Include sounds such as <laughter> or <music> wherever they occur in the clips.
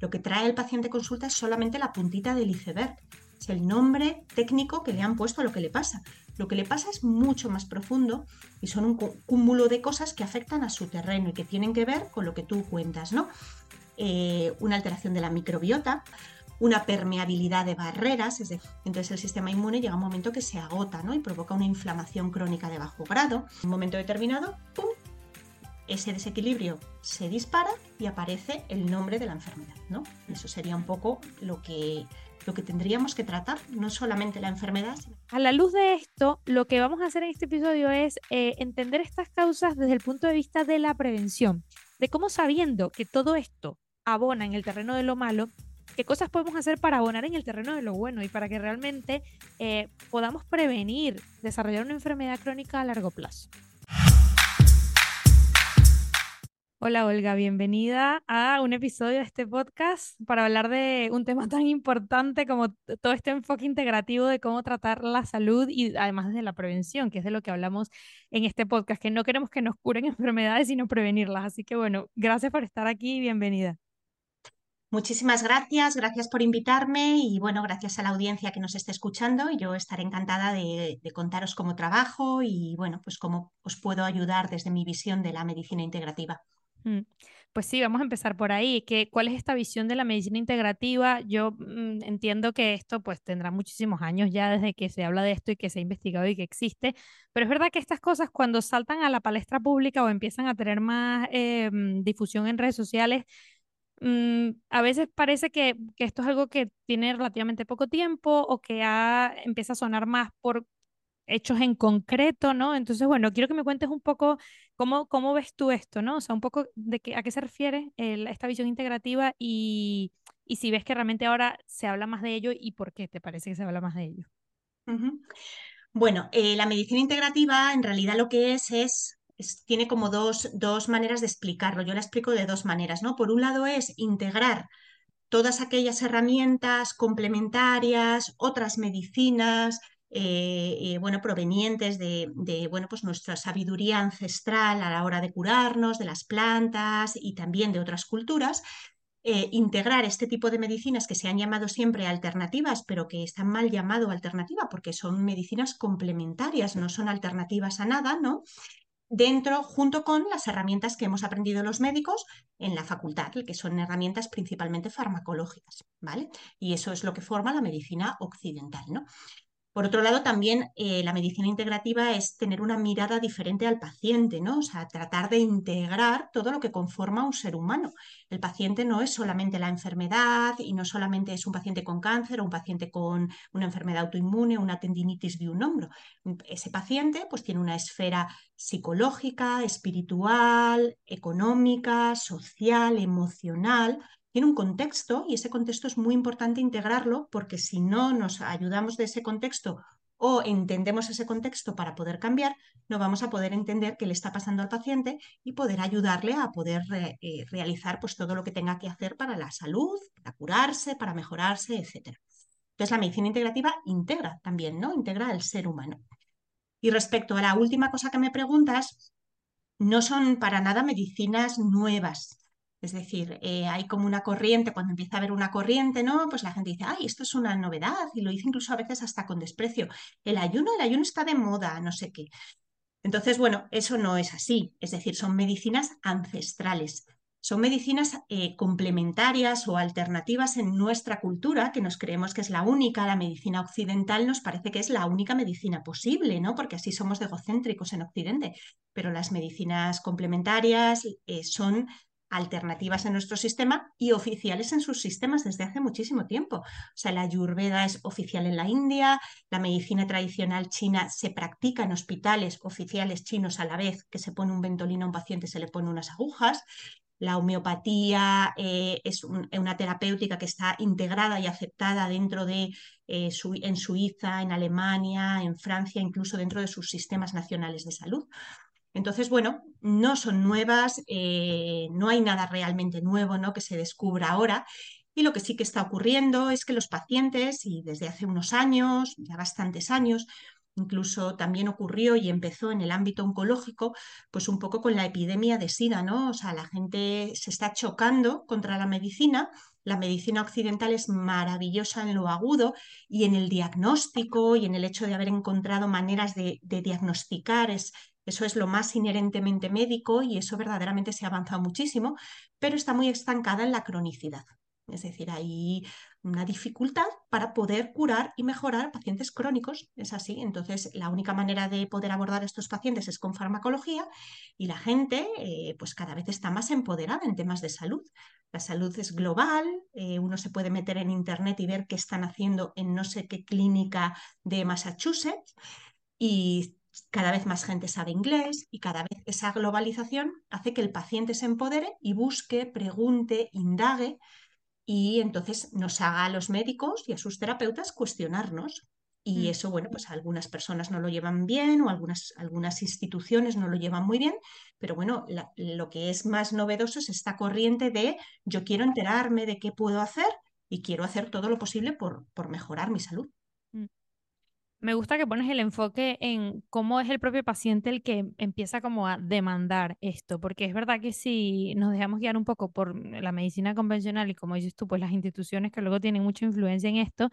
Lo que trae el paciente consulta es solamente la puntita del iceberg. Es el nombre técnico que le han puesto a lo que le pasa. Lo que le pasa es mucho más profundo y son un cúmulo de cosas que afectan a su terreno y que tienen que ver con lo que tú cuentas, ¿no? Eh, una alteración de la microbiota, una permeabilidad de barreras, es decir, entonces el sistema inmune llega a un momento que se agota ¿no? y provoca una inflamación crónica de bajo grado. En un momento determinado, ¡pum! Ese desequilibrio se dispara y aparece el nombre de la enfermedad. ¿no? Eso sería un poco lo que, lo que tendríamos que tratar, no solamente la enfermedad. A la luz de esto, lo que vamos a hacer en este episodio es eh, entender estas causas desde el punto de vista de la prevención, de cómo sabiendo que todo esto abona en el terreno de lo malo, qué cosas podemos hacer para abonar en el terreno de lo bueno y para que realmente eh, podamos prevenir desarrollar una enfermedad crónica a largo plazo. Hola Olga, bienvenida a un episodio de este podcast para hablar de un tema <laughs> tan importante como todo este enfoque integrativo de cómo tratar la salud y además de la prevención, que es de lo que hablamos en este podcast, que no queremos que nos curen <laughs> enfermedades, sino prevenirlas. Así que bueno, gracias por estar aquí y bienvenida. Muchísimas gracias, gracias por invitarme y bueno, gracias a la audiencia que nos esté escuchando. Yo estaré encantada de, de, contaros cómo trabajo y bueno, pues cómo os puedo ayudar desde mi visión de la medicina integrativa. Mm, pues sí, vamos a empezar por ahí. ¿Qué, ¿Cuál es esta visión de la medicina integrativa? Yo mm, entiendo que esto pues tendrá muchísimos años ya desde que se habla de esto y que se ha investigado y que existe, pero es verdad que estas cosas cuando saltan a la palestra pública o empiezan a tener más eh, mm, difusión en redes sociales, a veces parece que, que, esto es algo que tiene relativamente poco tiempo o que ha, empieza a sonar más por hechos en concreto, ¿no? Entonces, bueno, quiero que me cuentes un poco cómo, cómo ves tú esto, ¿no? O sea, un poco de qué, a qué se refiere esta visión integrativa y, y, si ves que realmente ahora se habla más de ello y por qué te parece que se habla más de ello. Bueno, eh, la medicina integrativa en realidad lo que es es, tiene como dos, dos maneras de explicarlo. Yo la explico de dos maneras, ¿no? Por un lado es integrar todas aquellas herramientas complementarias, otras medicinas, eh, eh, bueno, provenientes de, bueno, pues nuestra sabiduría ancestral a la hora de curarnos, de las plantas y también de otras culturas, eh, integrar este tipo de medicinas que se han llamado siempre alternativas, pero que están mal llamado alternativa porque son medicinas complementarias, no son alternativas a nada, ¿no? Dentro, junto con las herramientas que hemos aprendido los médicos en la facultad, que son herramientas principalmente farmacológicas, ¿vale? Y eso es lo que forma la medicina occidental, ¿no? Por otro lado, también eh, la medicina integrativa es tener una mirada diferente al paciente, ¿no? O sea, tratar de integrar todo lo que conforma un ser humano. El paciente no es solamente la enfermedad y no solamente es un paciente con cáncer o un paciente con una enfermedad autoinmune, una tendinitis de un hombro. Ese paciente pues tiene una esfera psicológica, espiritual, económica, social, emocional, tiene un contexto y ese contexto es muy importante integrarlo porque si no nos ayudamos de ese contexto o entendemos ese contexto para poder cambiar, no vamos a poder entender qué le está pasando al paciente y poder ayudarle a poder eh, realizar pues, todo lo que tenga que hacer para la salud, para curarse, para mejorarse, etc. Entonces la medicina integrativa integra también, ¿no? Integra al ser humano. Y respecto a la última cosa que me preguntas, no son para nada medicinas nuevas. Es decir, eh, hay como una corriente, cuando empieza a haber una corriente, ¿no? Pues la gente dice, ay, esto es una novedad, y lo dice incluso a veces hasta con desprecio. El ayuno, el ayuno está de moda, no sé qué. Entonces, bueno, eso no es así. Es decir, son medicinas ancestrales. Son medicinas eh, complementarias o alternativas en nuestra cultura, que nos creemos que es la única, la medicina occidental nos parece que es la única medicina posible, ¿no? Porque así somos egocéntricos en Occidente. Pero las medicinas complementarias eh, son alternativas en nuestro sistema y oficiales en sus sistemas desde hace muchísimo tiempo. O sea, la ayurveda es oficial en la India, la medicina tradicional china se practica en hospitales oficiales chinos a la vez que se pone un ventolino a un paciente, se le pone unas agujas. La homeopatía eh, es una terapéutica que está integrada y aceptada dentro de eh, en Suiza, en Alemania, en Francia, incluso dentro de sus sistemas nacionales de salud. Entonces, bueno, no son nuevas, eh, no hay nada realmente nuevo ¿no? que se descubra ahora. Y lo que sí que está ocurriendo es que los pacientes, y desde hace unos años, ya bastantes años, incluso también ocurrió y empezó en el ámbito oncológico, pues un poco con la epidemia de SIDA, ¿no? O sea, la gente se está chocando contra la medicina. La medicina occidental es maravillosa en lo agudo y en el diagnóstico y en el hecho de haber encontrado maneras de, de diagnosticar. Es, eso es lo más inherentemente médico y eso verdaderamente se ha avanzado muchísimo, pero está muy estancada en la cronicidad. Es decir, hay una dificultad para poder curar y mejorar pacientes crónicos. Es así. Entonces, la única manera de poder abordar estos pacientes es con farmacología y la gente eh, pues cada vez está más empoderada en temas de salud. La salud es global, eh, uno se puede meter en Internet y ver qué están haciendo en no sé qué clínica de Massachusetts y cada vez más gente sabe inglés y cada vez esa globalización hace que el paciente se empodere y busque, pregunte, indague y entonces nos haga a los médicos y a sus terapeutas cuestionarnos. Y Mm. eso, bueno, pues algunas personas no lo llevan bien o algunas, algunas instituciones no lo llevan muy bien, pero bueno, lo que es más novedoso es esta corriente de yo quiero enterarme de qué puedo hacer y quiero hacer todo lo posible por, por mejorar mi salud. Me gusta que pones el enfoque en cómo es el propio paciente el que empieza como a demandar esto, porque es verdad que si nos dejamos guiar un poco por la medicina convencional y como dices tú, pues las instituciones que luego tienen mucha influencia en esto,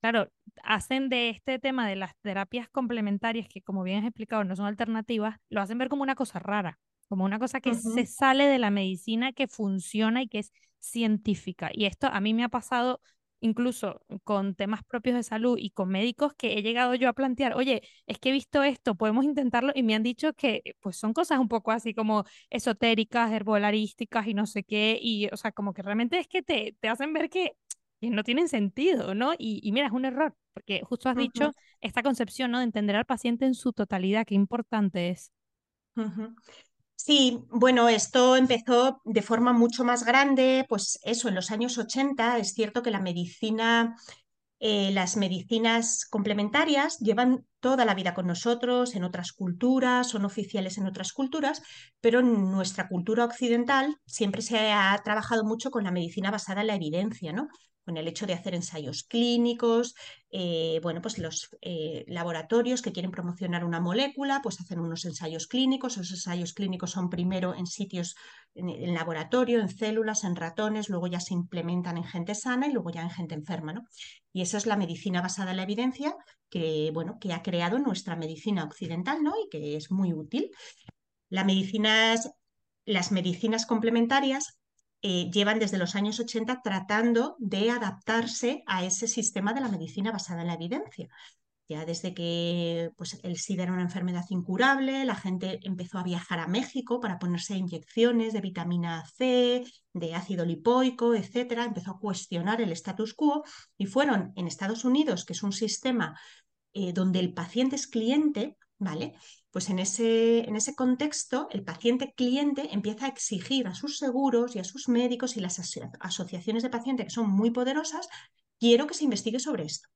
claro, hacen de este tema de las terapias complementarias, que como bien has explicado no son alternativas, lo hacen ver como una cosa rara, como una cosa que se sale de la medicina, que funciona y que es científica. Y esto a mí me ha pasado incluso con temas propios de salud y con médicos que he llegado yo a plantear, oye, es que he visto esto, podemos intentarlo y me han dicho que pues son cosas un poco así como esotéricas, herbolarísticas y no sé qué, y o sea, como que realmente es que te, te hacen ver que, no tienen sentido, ¿no? Y, y mira, es un error, porque justo has ujú, dicho esta concepción, ¿no? De entender al paciente en su totalidad, qué importante es. ujú. Sí, bueno, esto empezó de forma mucho más grande, pues eso, en los años 80 es cierto que la medicina Eh, las medicinas complementarias llevan toda la vida con nosotros en otras culturas, son oficiales en otras culturas, pero en nuestra cultura occidental siempre se ha trabajado mucho con la medicina basada en la evidencia, ¿no? Con el hecho de hacer ensayos clínicos, eh, bueno, pues los eh, laboratorios que quieren promocionar una molécula, pues hacen unos ensayos clínicos, esos ensayos clínicos son primero en sitios, en, laboratorio, en células, en ratones, luego ya se implementan en gente sana y luego ya en gente enferma, ¿no? Y esa es la medicina basada en la evidencia que, bueno, que ha creado nuestra medicina occidental, ¿no? Y que es muy útil. Las medicinas complementarias eh, llevan desde los años 80 tratando de adaptarse a ese sistema de la medicina basada en la evidencia. Ya desde que pues, el SIDA era una enfermedad incurable, la gente empezó a viajar a México para ponerse inyecciones de vitamina C, de ácido lipoico, etcétera. Empezó a cuestionar el status quo y fueron en Estados Unidos, que es un sistema eh, donde el paciente es cliente, ¿vale? Pues en ese, en ese contexto, el paciente cliente empieza a exigir a sus seguros y a sus médicos y las aso asociaciones de pacientes que son muy poderosas, quiero que se investigue sobre esto.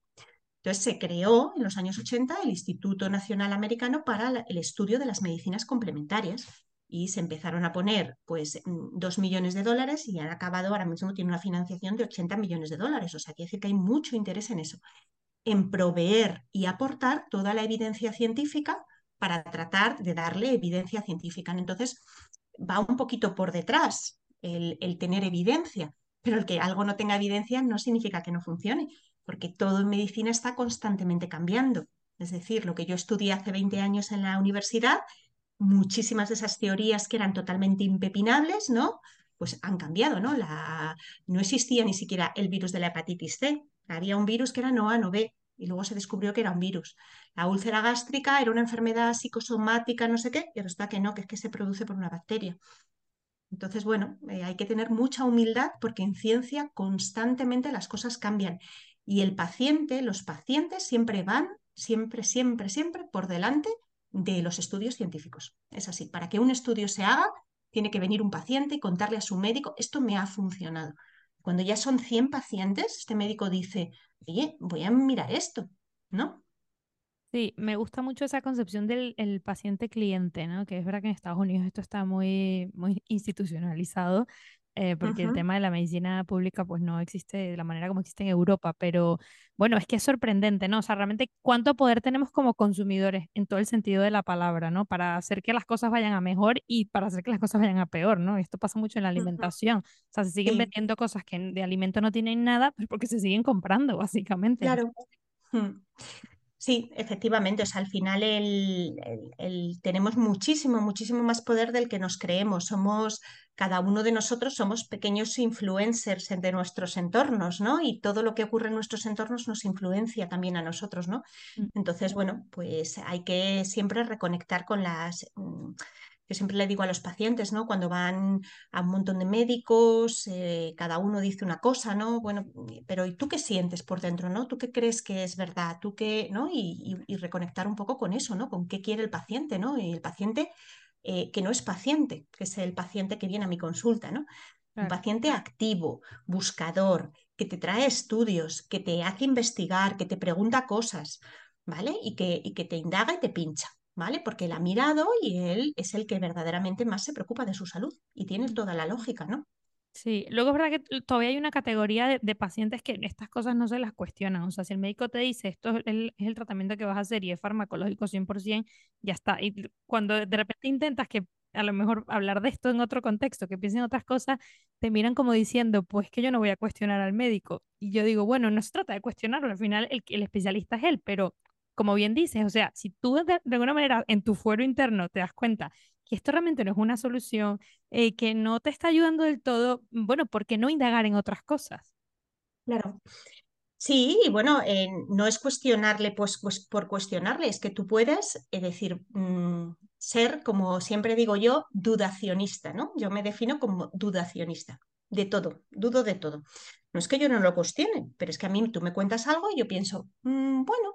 Entonces se creó en los años 80 el Instituto Nacional Americano para el estudio de las medicinas complementarias y se empezaron a poner pues mm, dos millones de dólares y han acabado ahora mismo tiene una financiación de 80 millones de dólares. O sea, quiere decir que hay mucho interés en eso, en proveer y aportar toda la evidencia científica para tratar de darle evidencia científica. Entonces va un poquito por detrás el, tener evidencia, pero el que algo no tenga evidencia no significa que no funcione porque todo en medicina está constantemente cambiando. Es decir, lo que yo estudié hace 20 años en la universidad, muchísimas de esas teorías que eran totalmente impepinables, ¿no? Pues han cambiado, ¿no? La... No existía ni siquiera el virus de la hepatitis C. Había un virus que era no A, no B, y luego se descubrió que era un virus. La úlcera gástrica era una enfermedad psicosomática, no sé qué, y resulta que no, que es que se produce por una bacteria. Entonces, bueno, eh, hay que tener mucha humildad porque en ciencia constantemente las cosas cambian y el paciente, los pacientes siempre van, siempre, siempre, siempre por delante de los estudios científicos. Es así, para que un estudio se haga, tiene que venir un paciente y contarle a su médico, esto me ha funcionado. Cuando ya son 100 pacientes, este médico dice, oye, voy a mirar esto, ¿no? Sí, me gusta mucho esa concepción del el paciente cliente, ¿no? Que es verdad que en Estados Unidos esto está muy, muy institucionalizado, eh, porque el tema de la medicina pública pues no existe de la manera como existe en Europa, pero bueno, es que es sorprendente, ¿no? O sea, realmente cuánto poder tenemos como consumidores en todo el sentido de la palabra, ¿no? Para hacer que las cosas vayan a mejor y para hacer que las cosas vayan a peor, ¿no? Esto pasa mucho en la alimentación. O sea, se siguen vendiendo cosas que de alimento no tienen nada, pues porque se siguen comprando, <laughs> básicamente. Claro. Sí, efectivamente, o sea, al final el, tenemos muchísimo, muchísimo más poder del que nos creemos. Somos, cada uno de nosotros somos pequeños influencers de nuestros entornos, ¿no? Y todo lo que ocurre en nuestros entornos nos influencia también a nosotros, ¿no? Mm. Entonces, bueno, pues hay que siempre reconectar con las mm, yo siempre le digo a los pacientes, ¿no? Cuando van a un montón de médicos, eh, cada uno dice una cosa, ¿no? Bueno, pero ¿y tú qué sientes por dentro, ¿no? ¿Tú qué crees que es verdad? ¿Tú qué, ¿no? Y, reconectar un poco con eso, ¿no? Con qué quiere el paciente, ¿no? Y el paciente eh, que no es paciente, que es el paciente que viene a mi consulta, ¿no? Un paciente activo, buscador, que te trae estudios, que te hace investigar, que te pregunta cosas, ¿vale? Y que, y que te indaga y te pincha. ¿Vale? Porque él ha mirado y él es el que verdaderamente más se preocupa de su salud y tiene toda la lógica, ¿no? Sí, luego es verdad que todavía hay una categoría de, pacientes que estas cosas no se las cuestionan. O sea, si el médico te dice esto es el, es el tratamiento que vas a hacer y es farmacológico 100%, ya está. Y cuando de repente intentas que a lo mejor hablar de esto en otro contexto, que piensen otras cosas, te miran como diciendo, pues que yo no voy a cuestionar al médico. Y yo digo, bueno, no se trata de cuestionarlo, al final el, el especialista es él, pero como bien dices, o sea, si tú de, alguna manera en tu fuero interno te das cuenta que esto realmente no es una solución, eh, que no te está ayudando del todo, bueno, ¿por qué no indagar en otras cosas? Claro. Sí, y bueno, eh, no es cuestionarle pues, pues, por cuestionarle, es que tú puedes eh, decir, mm, ser, como siempre digo yo, dudacionista, ¿no? Yo me defino como dudacionista, de todo, dudo de todo. No es que yo no lo cuestione, pero es que a mí tú me cuentas algo y yo pienso, mm, bueno,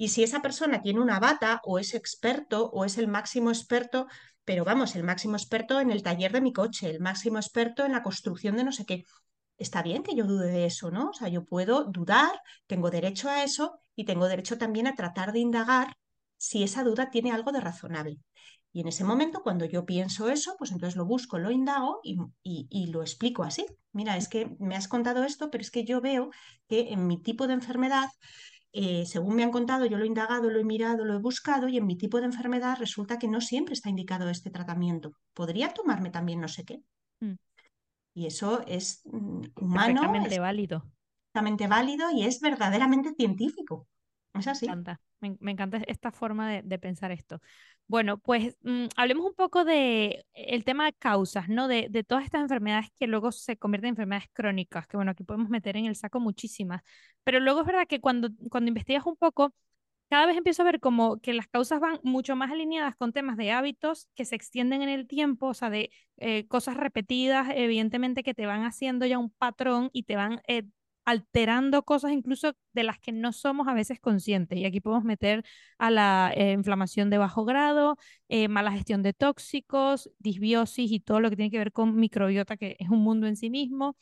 y si esa persona tiene una bata o es experto o es el máximo experto, pero vamos, el máximo experto en el taller de mi coche, el máximo experto en la construcción de no sé qué, está bien que yo dude de eso, ¿no? O sea, yo puedo dudar, tengo derecho a eso y tengo derecho también a tratar de indagar si esa duda tiene algo de razonable. Y en ese momento, cuando yo pienso eso, pues entonces lo busco, lo indago y, y, lo explico así. Mira, es que me has contado esto, pero es que yo veo que en mi tipo de enfermedad eh, según me han contado, yo lo he indagado, lo he mirado, lo he buscado y en mi tipo de enfermedad resulta que no siempre está indicado este tratamiento. ¿Podría tomarme también no sé qué? Mm. Y eso es mm, humano. Perfectamente válido. Perfectamente válido y es verdaderamente científico. Es así. Me encanta, me, encanta esta forma de, pensar esto. Bueno, pues mm, hablemos un poco de el tema de causas, ¿no? De, de, todas estas enfermedades que luego se convierten en enfermedades crónicas, que bueno, aquí podemos meter en el saco muchísimas, pero luego es verdad que cuando, cuando investigas un poco, cada vez empiezo a ver como que las causas van mucho más alineadas con temas de hábitos que se extienden en el tiempo, o sea, de eh, cosas repetidas, evidentemente que te van haciendo ya un patrón y te van eh, alterando cosas incluso de las que no somos a veces conscientes. Y aquí podemos meter a la eh, inflamación de bajo grado, eh, mala gestión de tóxicos, disbiosis y todo lo que tiene que ver con microbiota, que es un mundo en sí mismo.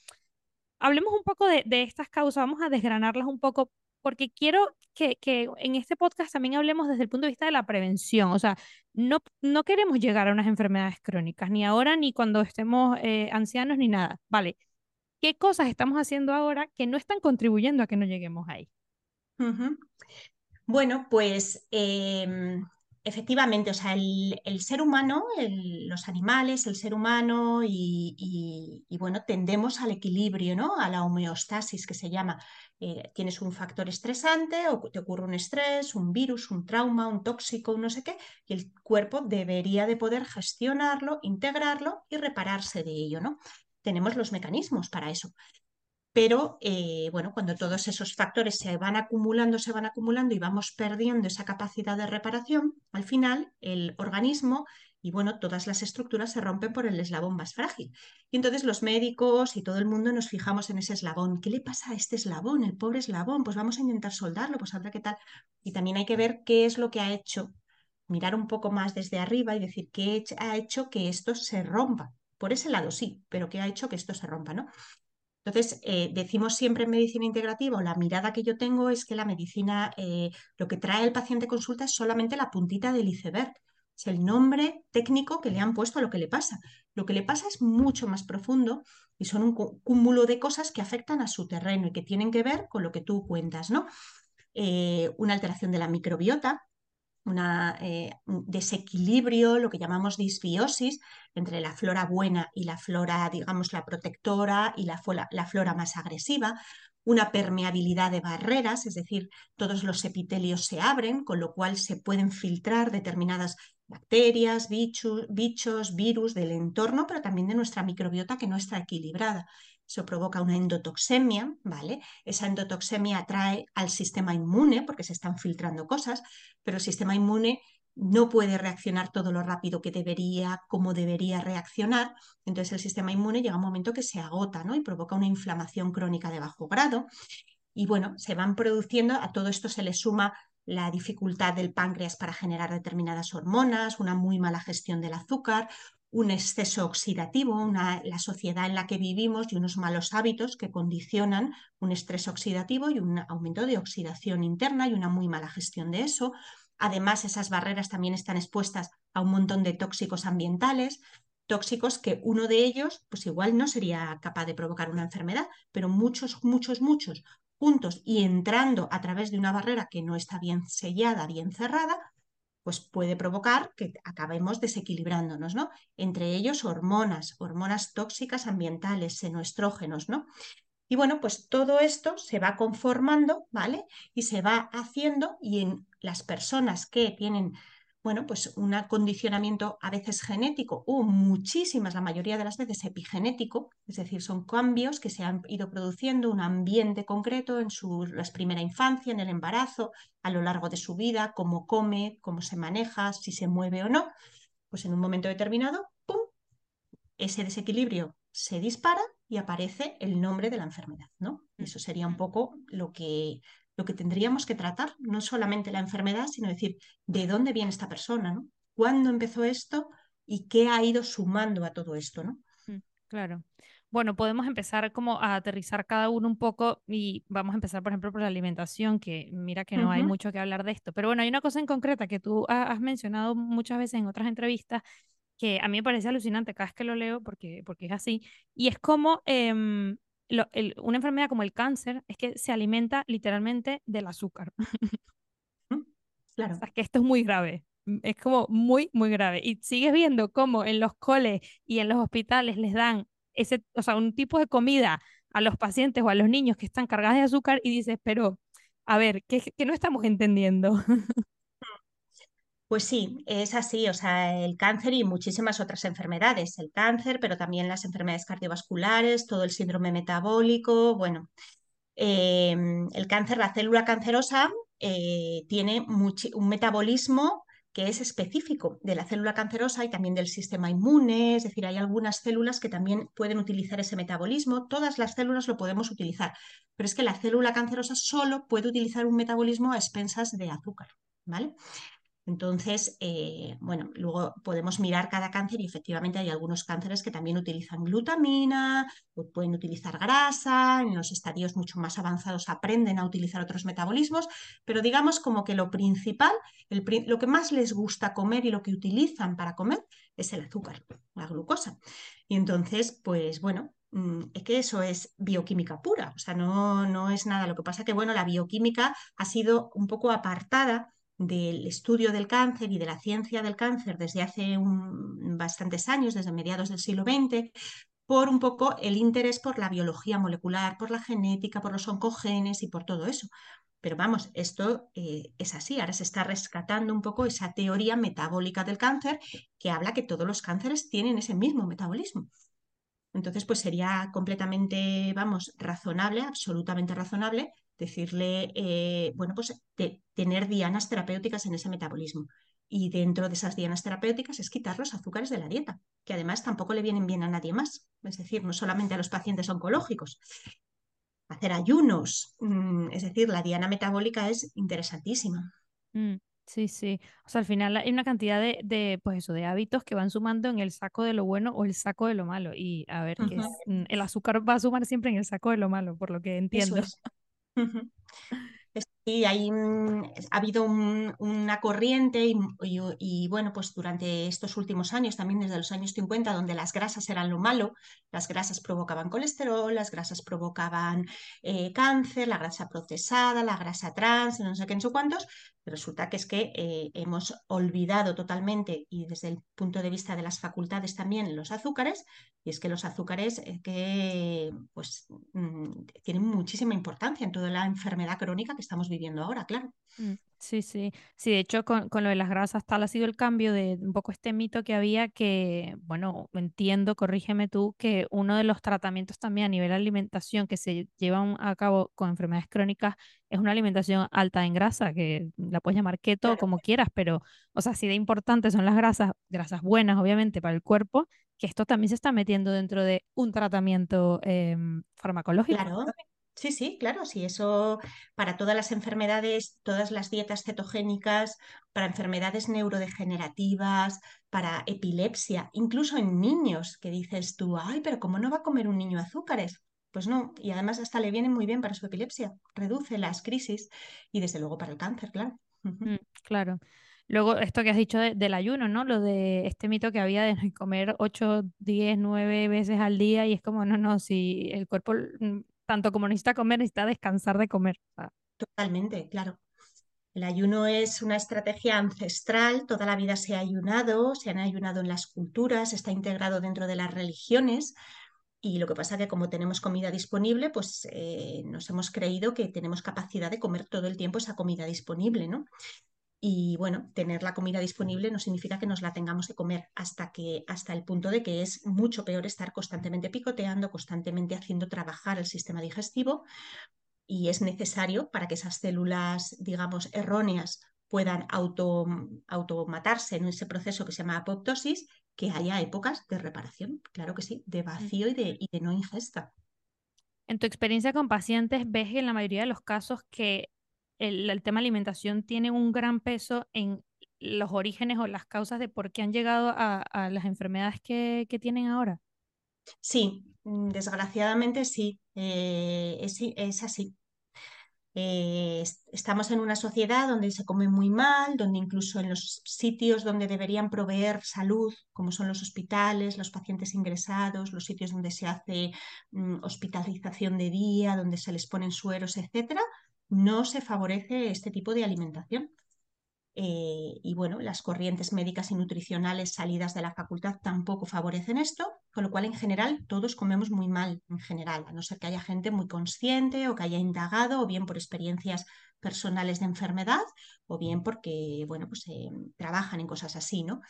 Hablemos un poco de, estas causas, vamos a desgranarlas un poco porque quiero que, que, en este podcast también hablemos desde el punto de vista de la prevención. O sea, no, no queremos llegar a unas enfermedades crónicas, ni ahora, ni cuando estemos eh, ancianos, ni nada. Vale, ¿Qué cosas estamos haciendo ahora que no están contribuyendo a que no lleguemos ahí? Bueno, pues em, efectivamente, o sea, el, ser humano, los animales, el ser humano y, bueno, tendemos al equilibrio, ¿no? A la homeostasis que se llama. Eh, tienes un factor estresante o te ocurre un estrés, un virus, un trauma, un tóxico, un no sé qué, y el cuerpo debería de poder gestionarlo, integrarlo y repararse de ello, ¿no? Tenemos los mecanismos para eso. Pero eh, bueno, cuando todos esos factores se van acumulando, se van acumulando y vamos perdiendo esa capacidad de reparación, al final el organismo y bueno, todas las estructuras se rompen por el eslabón más frágil. Y entonces los médicos y todo el mundo nos fijamos en ese eslabón. ¿Qué le pasa a este eslabón, el pobre eslabón? Pues vamos a intentar soldarlo, pues a ver qué tal. Y también hay que ver qué es lo que ha hecho, mirar un poco más desde arriba y decir qué ha hecho que esto se rompa. Por ese lado sí, pero ¿qué ha hecho que esto se rompa? ¿no? Entonces, eh, decimos siempre en medicina integrativa, o la mirada que yo tengo es que la medicina, eh, lo que trae el paciente consulta es solamente la puntita del iceberg. Es el nombre técnico que le han puesto a lo que le pasa. Lo que le pasa es mucho más profundo y son un cúmulo de cosas que afectan a su terreno y que tienen que ver con lo que tú cuentas, ¿no? Eh, una alteración de la microbiota, eh, un desequilibrio, lo que llamamos disbiosis, entre la flora buena y la flora, digamos, la protectora y la, la flora más agresiva, una permeabilidad de barreras, es decir, todos los epitelios se abren, con lo cual se pueden filtrar determinadas bacterias, bichos, bichos, virus del entorno, pero también de nuestra microbiota que no está equilibrada. Eso provoca una endotoxemia, ¿vale? Esa endotoxemia atrae al sistema inmune porque se están filtrando cosas, pero el sistema inmune no puede reaccionar todo lo rápido que debería, como debería reaccionar. Entonces el sistema inmune llega a un momento que se agota ¿no? y provoca una inflamación crónica de bajo grado. Y bueno, se van produciendo, a todo esto se le suma la dificultad del páncreas para generar determinadas hormonas, una muy mala gestión del azúcar, un exceso oxidativo, la sociedad en la que vivimos y unos malos hábitos que condicionan un estrés oxidativo y un aumento de oxidación interna y una muy mala gestión de eso, Además, esas barreras también están expuestas a un montón de tóxicos ambientales, tóxicos que uno de ellos, pues igual no sería capaz de provocar una enfermedad, pero muchos, muchos, muchos juntos y entrando a través de una barrera que no está bien sellada, bien cerrada, pues puede provocar que acabemos desequilibrándonos, ¿no? Entre ellos hormonas, hormonas tóxicas ambientales, senoestrógenos, ¿no? Y bueno, pues todo esto se va conformando, ¿vale? Y se va haciendo y en las personas que tienen, bueno, pues un acondicionamiento a veces genético o muchísimas, la mayoría de las veces epigenético, es decir, son cambios que se han ido produciendo un ambiente concreto en su primera infancia, en el embarazo, a lo largo de su vida, cómo come, cómo se maneja, si se mueve o no, pues en un momento determinado, ¡pum!, ese desequilibrio se dispara y aparece el nombre de la enfermedad, ¿no? Eso sería un poco lo que, lo que tendríamos que tratar, no solamente la enfermedad, sino decir, ¿de dónde viene esta persona, ¿no? ¿Cuándo empezó esto y qué ha ido sumando a todo esto, ¿no? Mm, claro. Bueno, podemos empezar como a aterrizar cada uno un poco y vamos a empezar, por ejemplo, por la alimentación, que mira que no hay mucho que hablar de esto, pero bueno, hay una cosa en concreta que tú has mencionado muchas veces en otras entrevistas que a mí me parece alucinante cada vez que lo leo porque, porque es así, y es como una enfermedad como el cáncer es que se alimenta literalmente del azúcar. <laughs> Claro. O sea, que esto es muy grave. Mm, es como muy, muy grave. Y sigues viendo cómo en los coles y en los hospitales les dan ese, o sea, un tipo de comida a los pacientes o a los niños que están cargadas de azúcar y dices, pero, a ver, ¿qué, qué no estamos entendiendo? <laughs> Pues sí, es así, o sea, el cáncer y muchísimas otras enfermedades, el cáncer, pero también las enfermedades cardiovasculares, todo el síndrome metabólico, bueno, em, el cáncer, la célula cancerosa eh, tiene un metabolismo que es específico de la célula cancerosa y también del sistema inmune, es decir, hay algunas células que también pueden utilizar ese metabolismo, todas las células lo podemos utilizar, pero es que la célula cancerosa solo puede utilizar un metabolismo a expensas de azúcar, ¿vale? Entonces, eh, bueno, luego podemos mirar cada cáncer y efectivamente hay algunos cánceres que también utilizan glutamina, pueden utilizar grasa, en los estadios mucho más avanzados aprenden a utilizar otros metabolismos, pero digamos como que lo principal, lo que más les gusta comer y lo que utilizan para comer es el azúcar, la glucosa. Y entonces, pues bueno, mm, es que eso es bioquímica pura, o sea, no, no es nada. Lo que pasa que, bueno, la bioquímica ha sido un poco apartada del estudio del cáncer y de la ciencia del cáncer desde hace bastantes años, desde mediados del siglo XX, por un poco el interés por la biología molecular, por la genética, por los oncogenes y por todo eso. Pero vamos, esto eh, es así, ahora se está rescatando un poco esa teoría metabólica del cáncer que habla que todos los cánceres tienen ese mismo metabolismo. Entonces, pues sería completamente, vamos, razonable, absolutamente razonable, decirle, eh, bueno, pues tener dianas terapéuticas en ese metabolismo. Y dentro de esas dianas terapéuticas es quitar los azúcares de la dieta, que además tampoco le vienen bien a nadie más, es decir, no solamente a los pacientes oncológicos. Hacer ayunos, mm, es decir, la diana metabólica es interesantísima. Mm, sí, sí. O sea, al final hay una cantidad de, pues eso, de hábitos que van sumando en el saco de lo bueno o el saco de lo malo. Y a ver, que mm, el azúcar va a sumar siempre en el saco de lo malo, por lo que entiendo. Sí, hay, ha habido una corriente y, bueno, pues durante estos últimos años, también desde los años 50, donde las grasas eran lo malo, las grasas provocaban colesterol, las grasas provocaban eh, cáncer, la grasa procesada, la grasa trans, no sé qué, no sé cuántos, resulta que es que eh, hemos olvidado totalmente y desde el punto de vista de las facultades también los azúcares, y es que los azúcares eh, que pues mm, tienen muchísima importancia en toda la enfermedad crónica que estamos viviendo ahora, claro. Mm, sí, sí. Sí, de hecho, con, con, lo de las grasas, tal ha sido el cambio de un poco este mito que había que, bueno, entiendo, corrígeme tú, que uno de los tratamientos también a nivel de alimentación que se llevan a cabo con enfermedades crónicas es una alimentación alta en grasa, que la puedes llamar keto como quieras, pero, o sea, si de importante son las grasas, grasas buenas, obviamente, para el cuerpo, que esto también se está metiendo dentro de un tratamiento em, farmacológico. Claro. Sí, sí, claro, sí, eso para todas las enfermedades, todas las dietas cetogénicas, para enfermedades neurodegenerativas, para epilepsia, incluso en niños, que dices tú, ay, pero ¿cómo no va a comer un niño azúcares? Pues no, y además hasta le vienen muy bien para su epilepsia, reduce las crisis y desde luego para el cáncer, claro. Mm, claro. Luego, esto que has dicho del ayuno, ¿no? Lo de este mito que había de <laughs> comer 8, 10, 9 veces al día y es como, no, no, si el cuerpo mm, tanto como necesita comer, necesita descansar de comer. Totalmente, claro. El ayuno es una estrategia ancestral, toda la vida se ha ayunado, se han ayunado en las culturas, está integrado dentro de las religiones y lo que pasa es que como tenemos comida disponible, pues eh, nos hemos creído que tenemos capacidad de comer todo el tiempo esa comida disponible, ¿no? Y bueno, tener la comida disponible no significa que nos la tengamos que comer hasta que hasta el punto de que es mucho peor estar constantemente picoteando, constantemente haciendo trabajar el sistema digestivo y es necesario para que esas células, digamos, erróneas puedan auto, automatarse en ese proceso que se llama apoptosis, que haya épocas de reparación, claro que sí, de vacío y de, y de no ingesta. En tu experiencia con pacientes, ves en la mayoría de los casos que el, tema alimentación tiene un gran peso en los orígenes o las causas de por qué han llegado a, las enfermedades que, tienen ahora? Sí, mm, desgraciadamente sí, eh, es, así. Eh, estamos en una sociedad donde se come muy mal, donde incluso en los sitios donde deberían proveer salud, como son los hospitales, los pacientes ingresados, los sitios donde se hace mm, hospitalización de día, donde se les ponen sueros, etcétera, no se favorece este tipo de alimentación. Eh, y bueno, las corrientes médicas y nutricionales salidas de la facultad tampoco favorecen esto, con lo cual en general todos comemos muy mal, en general, a no ser que haya gente muy consciente o que haya indagado, o bien por experiencias personales de enfermedad, o bien porque, bueno, pues eh, trabajan en cosas así, ¿no?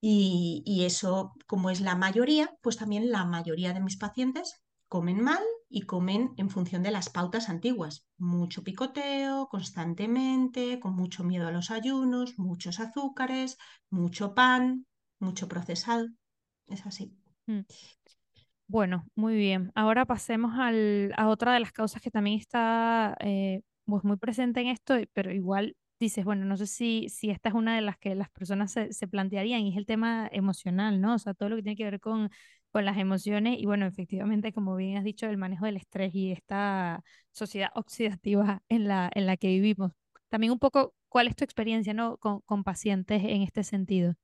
Y, y eso, como es la mayoría, pues también la mayoría de mis pacientes comen mal y comen en función de las pautas antiguas. Mucho picoteo, constantemente, con mucho miedo a los ayunos, muchos azúcares, mucho pan, mucho procesado. Es así. Mm. Bueno, muy bien. Ahora pasemos a otra de las causas que también está eh, pues muy presente en esto, pero igual dices, bueno, no sé si, si esta es una de las que las personas se, se plantearían y es el tema emocional, ¿no? O sea, todo lo que tiene que ver con con las emociones y bueno, efectivamente, como bien has dicho, el manejo del estrés y esta sociedad <laughs> oxidativa en la, en la que vivimos. También un poco, ¿cuál es tu experiencia ¿no? con, pacientes en este sentido?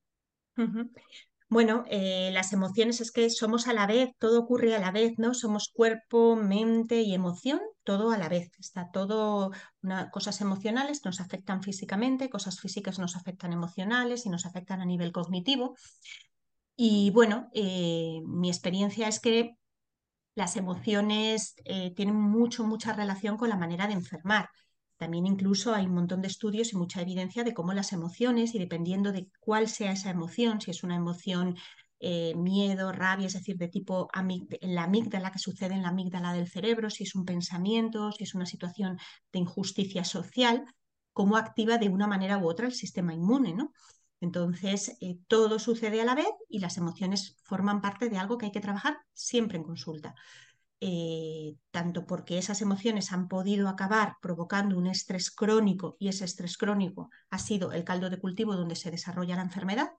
Bueno, eh, las emociones es que somos a la vez, todo ocurre a la vez, ¿no? Somos cuerpo, mente y emoción, todo a la vez. Está todo, cosas emocionales nos afectan físicamente, cosas físicas nos afectan emocionales y nos afectan a nivel cognitivo. Y bueno, eh, mi experiencia es que las emociones eh, tienen mucho, mucha relación con la manera de enfermar. También incluso hay un montón de estudios y mucha evidencia de cómo las emociones, y dependiendo de cuál sea esa emoción, si es una emoción eh, miedo, rabia, es decir, de tipo en la amígdala, que sucede en la amígdala del cerebro, si es un pensamiento, si es una situación de injusticia social, cómo activa de una manera u otra el sistema inmune, ¿no? Entonces, eh, todo sucede a la vez y las emociones forman parte de algo que hay que trabajar siempre en consulta. Eh, tanto porque esas emociones han podido acabar provocando un estrés crónico y ese estrés crónico ha sido el caldo de cultivo donde se desarrolla la enfermedad,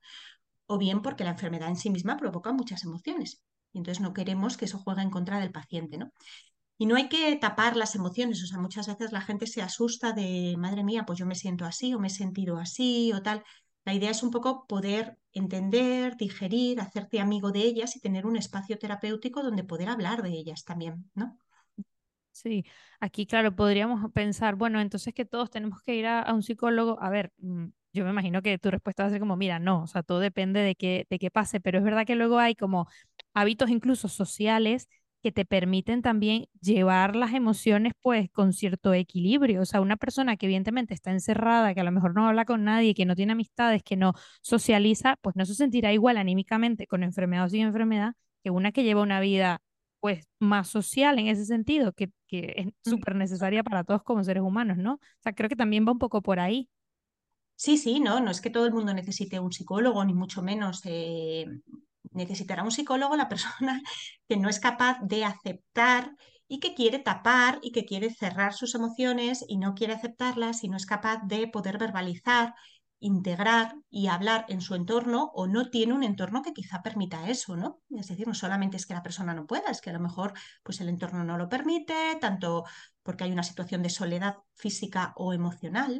o bien porque la enfermedad en sí misma provoca muchas emociones. Y entonces no queremos que eso juegue en contra del paciente. ¿no? Y no hay que tapar las emociones, o sea, muchas veces la gente se asusta de, madre mía, pues yo me siento así o me he sentido así o tal. La idea es un poco poder entender, digerir, hacerte amigo de ellas y tener un espacio terapéutico donde poder hablar de ellas también, ¿no? Sí, aquí claro, podríamos pensar, bueno, entonces que todos tenemos que ir a, un psicólogo. A ver, mm, yo me imagino que tu respuesta va a ser como, mira, no, o sea, todo depende de qué, de qué pase, pero es verdad que luego hay como hábitos incluso sociales que te permiten también llevar las emociones pues con cierto equilibrio. O sea, una persona que evidentemente está encerrada, que a lo mejor no habla con nadie, que no tiene amistades, que no socializa, pues no se sentirá igual anímicamente con enfermedad o sin enfermedad que una que lleva una vida pues más social en ese sentido, que, que es Mm. súper necesaria para todos como seres humanos, ¿no? O sea, creo que también va un poco por ahí. Sí, sí, no, no es que todo el mundo necesite un psicólogo, ni mucho menos. eh, necesitará un psicólogo la persona <laughs> que no es capaz de aceptar y que quiere tapar y que quiere cerrar sus emociones y no quiere aceptarlas y no es capaz de poder verbalizar, integrar y hablar en su entorno o no tiene un entorno que quizá permita eso, ¿no? Es decir, no solamente es que la persona no pueda, es que a lo mejor pues el entorno no lo permite, tanto porque hay una situación de soledad física o emocional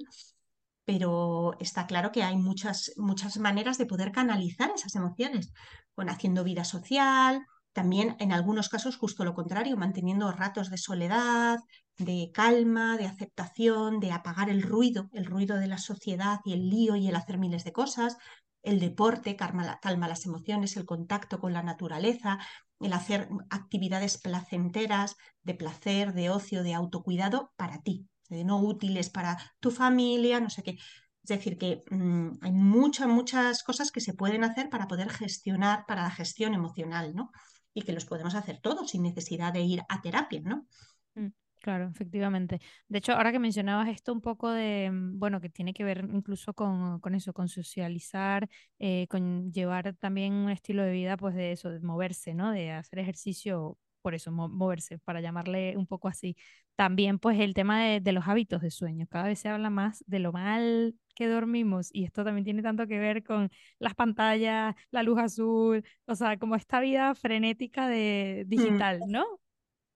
pero está claro que hay muchas, muchas maneras de poder canalizar esas emociones, con haciendo vida social, también en algunos casos justo lo contrario, manteniendo ratos de soledad, de calma, de aceptación, de apagar el ruido, el ruido de la sociedad y el lío y el hacer miles de cosas. El deporte calma, calma las emociones, el contacto con la naturaleza, el hacer actividades placenteras, de placer, de ocio, de autocuidado para ti, no útiles para tu familia, no sé qué. Es decir, que mmm, hay muchas, muchas cosas que se pueden hacer para poder gestionar, para la gestión emocional, ¿no? Y que los podemos hacer todos sin necesidad de ir a terapia, ¿no? Mm, Claro, efectivamente. De hecho, ahora que mencionabas esto un poco de, mm, bueno, que tiene que ver incluso con, con eso, con socializar, eh, con llevar también un estilo de vida, pues de eso, de moverse, ¿no? De hacer ejercicio, por eso, mo- moverse, para llamarle un poco así. También, pues, el tema de, de los hábitos de sueño. Cada vez se habla más de lo mal que dormimos y esto también tiene tanto que ver con las pantallas, la luz azul, o sea, como esta vida frenética de Mm, digital, ¿no?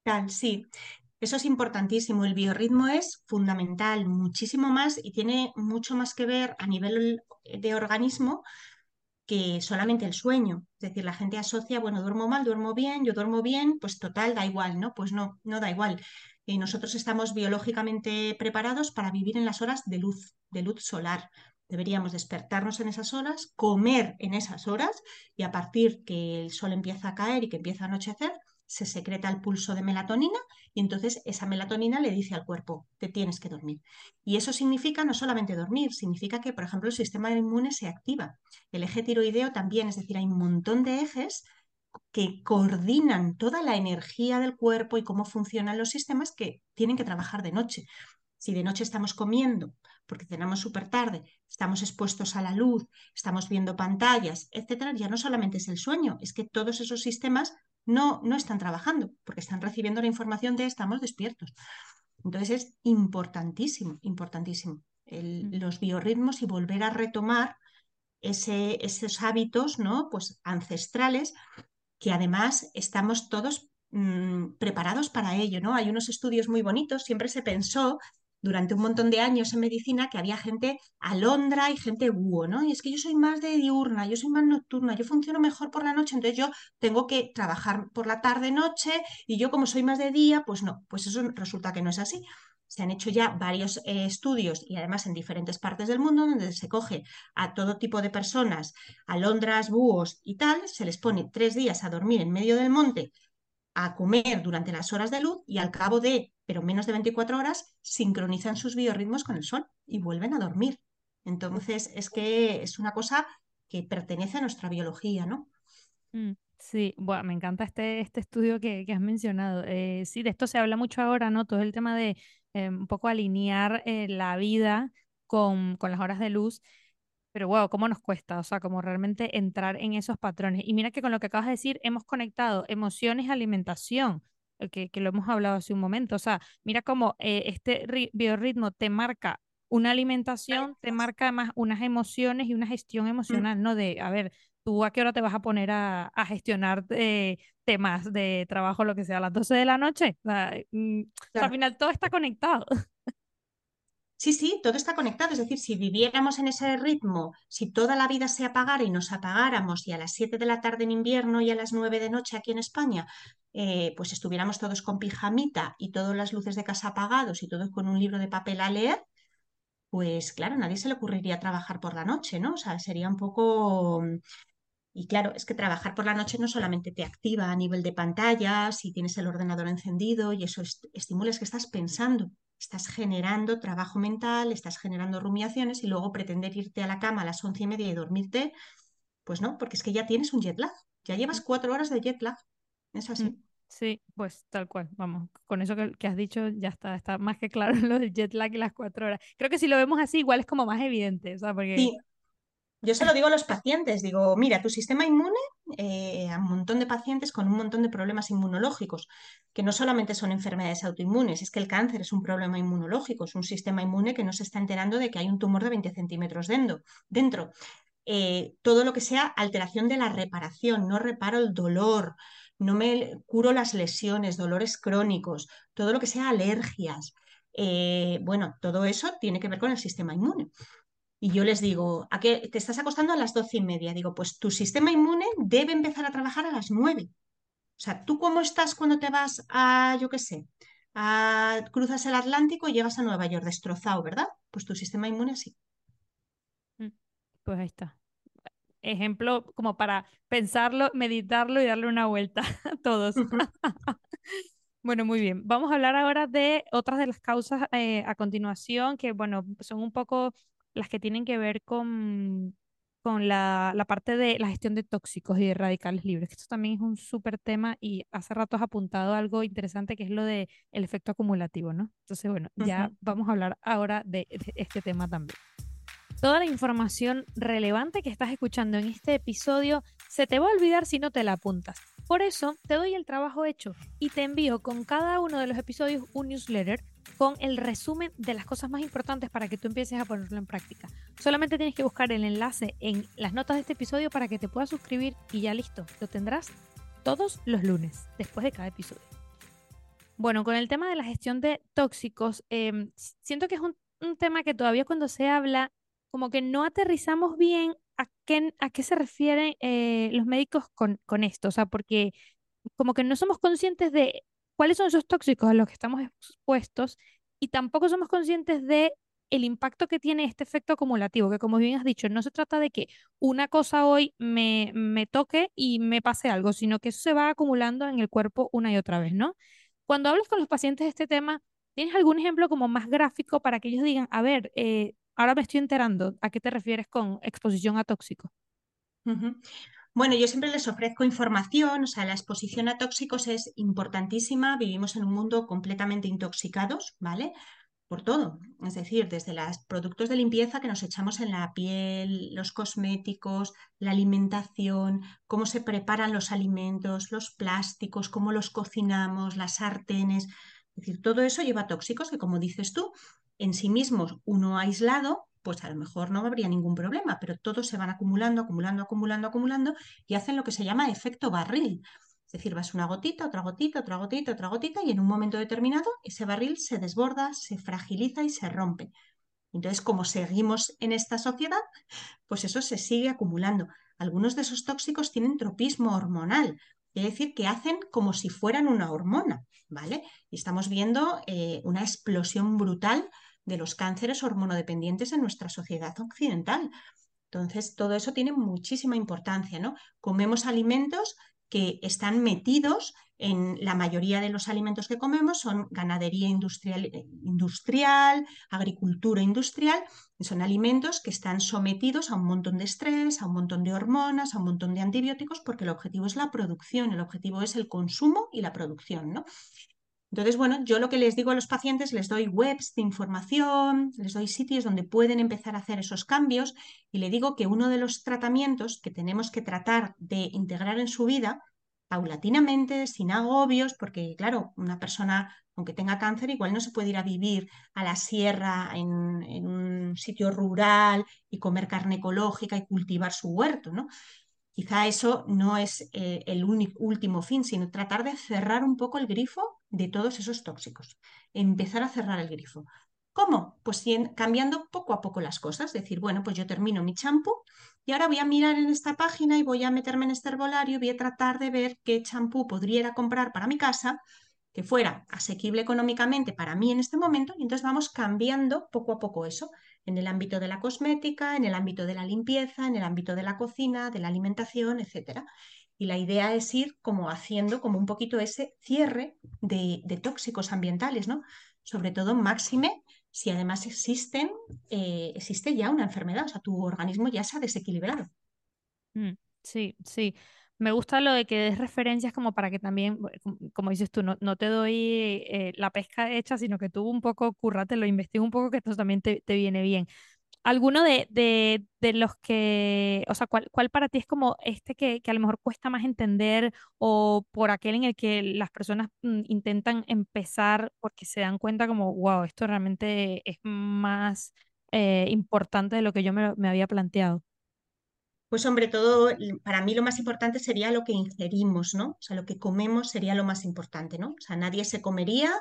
tal, sí. Eso es importantísimo. El biorritmo es fundamental, muchísimo más y tiene mucho más que ver a nivel de organismo que solamente el sueño. Es decir, la gente asocia, bueno, duermo mal, duermo bien, yo duermo bien, pues total, da igual, ¿no? Pues no, no da igual. Eh, nosotros estamos biológicamente preparados para vivir en las horas de luz, de luz solar. Deberíamos despertarnos en esas horas, comer en esas horas y a partir que el sol empieza a caer y que empieza a anochecer, se secreta el pulso de melatonina y entonces esa melatonina le dice al cuerpo, te tienes que dormir. Y eso significa no solamente dormir, significa que, por ejemplo, el sistema inmune se activa el eje tiroideo también, es decir, hay un montón de ejes que coordinan toda la energía del cuerpo y cómo funcionan los sistemas que tienen que trabajar de noche. Si de noche estamos comiendo porque cenamos súper tarde, estamos expuestos a la luz, estamos viendo pantallas, etcétera, ya no solamente es el sueño, es que todos esos sistemas no, no están trabajando porque están recibiendo la información de estamos despiertos. Entonces es importantísimo, importantísimo el, Mm, los biorritmos y volver a retomar ese, esos hábitos ¿no? pues ancestrales que además estamos todos mmm, preparados para ello. ¿no? Hay unos estudios muy bonitos, siempre se pensó durante un montón de años en medicina que había gente alondra y gente búho, ¿no? Y es que yo soy más de diurna, yo soy más nocturna, yo funciono mejor por la noche, entonces yo tengo que trabajar por la tarde, noche, y yo como soy más de día, pues no, pues eso resulta que no es así. Se han hecho ya varios eh, estudios y además en diferentes partes del mundo donde se coge a todo tipo de personas, alondras, búhos y tal, se les pone tres días a dormir en medio del monte, a comer durante las horas de luz y al cabo de, pero menos de 24 horas, sincronizan sus biorritmos con el sol y vuelven a dormir. Entonces, es que es una cosa que pertenece a nuestra biología, ¿no? mm. Sí, bueno, me encanta este, este estudio que, que has mencionado. Eh, sí, de esto se habla mucho ahora, ¿no? Todo el tema de eh, un poco alinear eh, la vida con, con las horas de luz. Pero wow, ¿cómo nos cuesta? O sea, como realmente entrar en esos patrones. Y mira que con lo que acabas de decir, hemos conectado emociones a alimentación, eh, que, que lo hemos hablado hace un momento. O sea, mira cómo eh, este ri- biorritmo te marca una alimentación, te marca además unas emociones y una gestión emocional, ¿no? De, a ver, ¿tú a qué hora te vas a poner a, a gestionar eh, temas de trabajo, lo que sea, a las 12 de la noche? O sea, mm, o sea, al final todo está conectado. <laughs> Sí, sí, todo está conectado. Es decir, si viviéramos en ese ritmo, si toda la vida se apagara y nos apagáramos y a las 7 de la tarde en invierno y a las 9 de noche aquí en España, eh, pues estuviéramos todos con pijamita y todas las luces de casa apagados y todos con un libro de papel a leer, pues claro, a nadie se le ocurriría trabajar por la noche, ¿no? O sea, sería un poco y claro, es que trabajar por la noche no solamente te activa a nivel de pantalla, si tienes el ordenador encendido y eso estimula, es que estás pensando, estás generando trabajo mental, estás generando rumiaciones y luego pretender irte a la cama a las once y media y dormirte, pues no, porque es que ya tienes un jet lag, ya llevas cuatro horas de jet lag. Es así. Mm, sí, pues tal cual, vamos, con eso que, has dicho ya está, está más que claro <laughs> lo del jet lag y las cuatro horas. Creo que si lo vemos así, igual es como más evidente, o sea, porque... Sí, yo se lo digo a los pacientes, digo, mira, tu sistema inmune, eh, a un montón de pacientes con un montón de problemas inmunológicos, que no solamente son enfermedades autoinmunes, es que el cáncer es un problema inmunológico, es un sistema inmune que no se está enterando de que hay un tumor de 20 centímetros dentro. Eh, todo lo que sea alteración de la reparación, no reparo el dolor, no me curo las lesiones, dolores crónicos, todo lo que sea alergias. Eh, bueno, todo eso tiene que ver con el sistema inmune. Y yo les digo, ¿a qué te estás acostando a las doce y media? Digo, pues tu sistema inmune debe empezar a trabajar a las nueve. O sea, ¿tú cómo estás cuando te vas a, yo qué sé, a, cruzas el Atlántico y llegas a Nueva York destrozado, ¿verdad? Pues tu sistema inmune sí. Mm, pues ahí está. Ejemplo como para pensarlo, meditarlo y darle una vuelta <laughs> a todos. <laughs> Bueno, muy bien. Vamos a hablar ahora de otras de las causas eh, a continuación, que bueno, son un poco las que tienen que ver con, con la, la, parte de la gestión de tóxicos y de radicales libres. Esto también es un súper tema y hace rato has apuntado algo interesante que es lo del el efecto acumulativo, ¿no? Entonces, bueno, ya vamos a hablar ahora de, de este tema también. Toda la información relevante que estás escuchando en este episodio se te va a olvidar si no te la apuntas. Por eso te doy el trabajo hecho y te envío con cada uno de los episodios un newsletter con el resumen de las cosas más importantes para que tú empieces a ponerlo en práctica. Solamente tienes que buscar el enlace en las notas de este episodio para que te puedas suscribir y ya listo, lo tendrás todos los lunes, después de cada episodio. Bueno, con el tema de la gestión de tóxicos, em, siento que es un, tema que todavía cuando se habla, como que no aterrizamos bien a qué, se refieren eh, los médicos con, con esto, o sea, porque como que no somos conscientes de cuáles son esos tóxicos a los que estamos expuestos y tampoco somos conscientes de el impacto que tiene este efecto acumulativo, que como bien has dicho, no se trata de que una cosa hoy me, me toque y me pase algo, sino que eso se va acumulando en el cuerpo una y otra vez, ¿no? Cuando hablas con los pacientes de este tema, ¿tienes algún ejemplo como más gráfico para que ellos digan, a ver, eh, ahora me estoy enterando, ¿a qué te refieres con exposición a tóxicos? Bueno, yo siempre les ofrezco información, o sea, la exposición a tóxicos es importantísima, vivimos en un mundo completamente intoxicados, ¿vale? Por todo, es decir, desde los productos de limpieza que nos echamos en la piel, los cosméticos, la alimentación, cómo se preparan los alimentos, los plásticos, cómo los cocinamos, las sartenes, es decir, todo eso lleva tóxicos que, como dices tú, en sí mismos, uno aislado, pues a lo mejor no habría ningún problema, pero todos se van acumulando, acumulando, acumulando, acumulando y hacen lo que se llama efecto barril. Es decir, vas una gotita, otra gotita, otra gotita, otra gotita y en un momento determinado ese barril se desborda, se fragiliza y se rompe. Entonces, como seguimos en esta sociedad, pues eso se sigue acumulando. Algunos de esos tóxicos tienen tropismo hormonal, es decir, que hacen como si fueran una hormona, ¿vale? Y estamos viendo eh, una explosión brutal de los cánceres hormonodependientes en nuestra sociedad occidental. Entonces, todo eso tiene muchísima importancia, ¿no? Comemos alimentos que están metidos en la mayoría de los alimentos que comemos son ganadería industrial, industrial, agricultura industrial, y son alimentos que están sometidos a un montón de estrés, a un montón de hormonas, a un montón de antibióticos, porque el objetivo es la producción, el objetivo es el consumo y la producción, ¿no? Entonces, bueno, yo lo que les digo a los pacientes, les doy webs de información, les doy sitios donde pueden empezar a hacer esos cambios y le digo que uno de los tratamientos que tenemos que tratar de integrar en su vida paulatinamente, sin agobios, porque claro, una persona, aunque tenga cáncer, igual no se puede ir a vivir a la sierra en, un sitio rural y comer carne ecológica y cultivar su huerto, ¿no? quizá eso no es eh, el último fin, sino tratar de cerrar un poco el grifo de todos esos tóxicos, empezar a cerrar el grifo. ¿Cómo? Pues cambiando poco a poco las cosas, decir, bueno, pues yo termino mi champú y ahora voy a mirar en esta página y voy a meterme en este herbolario y voy a tratar de ver qué champú podría comprar para mi casa que fuera asequible económicamente para mí en este momento y entonces vamos cambiando poco a poco eso en el ámbito de la cosmética, en el ámbito de la limpieza, en el ámbito de la cocina, de la alimentación, etcétera. Y la idea es ir como haciendo como un poquito ese cierre de, tóxicos ambientales, ¿no? Sobre todo máxime si además existen, eh, existe ya una enfermedad, o sea, tu organismo ya se ha desequilibrado. Mm, sí, sí. Me gusta lo de que des referencias como para que también, como dices tú, no, no te doy eh, la pesca hecha, sino que tú un poco currate, lo investigues un poco, que esto también te, te viene bien. ¿Alguno de, de, de, los que, o sea, ¿cuál, cuál para ti es como este que, que, a lo mejor cuesta más entender o por aquel en el que las personas mm, intentan empezar porque se dan cuenta como, wow, esto realmente es más eh, importante de lo que yo me, me había planteado? Pues sobre todo, para mí lo más importante sería lo que ingerimos, ¿no? O sea, lo que comemos sería lo más importante, ¿no? O sea, nadie se comería,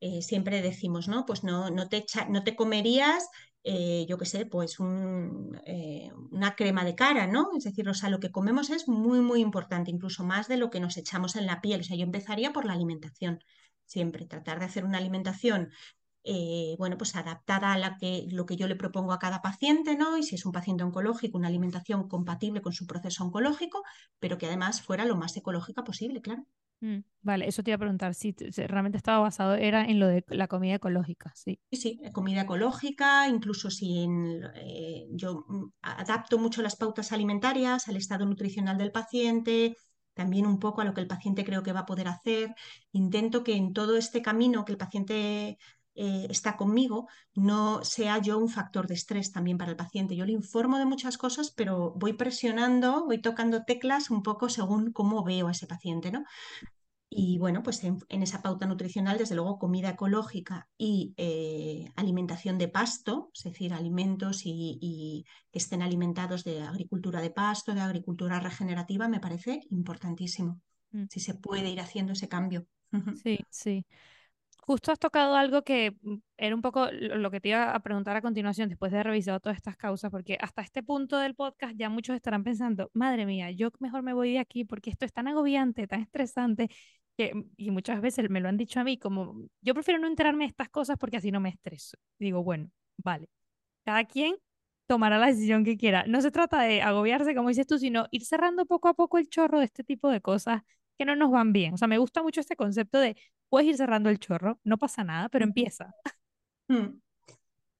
eh, siempre decimos, ¿no? Pues no, no, te, no te comerías, eh, yo qué sé, pues eh, una crema de cara, ¿no? Es decir, o sea, lo que comemos es muy, muy importante, incluso más de lo que nos echamos en la piel. O sea, yo empezaría por la alimentación, siempre, tratar de hacer una alimentación eh, bueno, pues adaptada a la que, lo que yo le propongo a cada paciente, ¿no? Y si es un paciente oncológico, una alimentación compatible con su proceso oncológico, pero que además fuera lo más ecológica posible, claro. Mm, vale, eso te iba a preguntar, si, realmente estaba basado, era en lo de la comida ecológica, sí. Sí, sí, comida ecológica, incluso si eh, yo mm, adapto mucho las pautas alimentarias al estado nutricional del paciente, también un poco a lo que el paciente creo que va a poder hacer. Intento que en todo este camino que el paciente eh, está conmigo, no sea yo un factor de estrés también para el paciente. Yo le informo de muchas cosas, pero voy presionando, voy tocando teclas un poco según cómo veo a ese paciente, ¿no? Y bueno, pues en, esa pauta nutricional, desde luego, comida ecológica y eh, alimentación de pasto, es decir, alimentos y, que estén alimentados de agricultura de pasto, de agricultura regenerativa, me parece importantísimo. Mm. Si se puede ir haciendo ese cambio. Sí, sí. Justo has tocado algo que mm, era un poco lo que te iba a preguntar a continuación después de haber revisado todas estas causas, porque hasta este punto del podcast ya muchos estarán pensando, madre mía, yo mejor me voy de aquí porque esto es tan agobiante, tan estresante, que, mm, y muchas veces me lo han dicho a mí, como yo prefiero no enterarme de estas cosas porque así no me estreso. digo, bueno, vale, cada quien tomará la decisión que quiera. No se trata de agobiarse, como dices tú, sino ir cerrando poco a poco el chorro de este tipo de cosas que no nos van bien. O sea, me gusta mucho este concepto de puedes ir cerrando el chorro, no pasa nada, pero empieza. Hmm.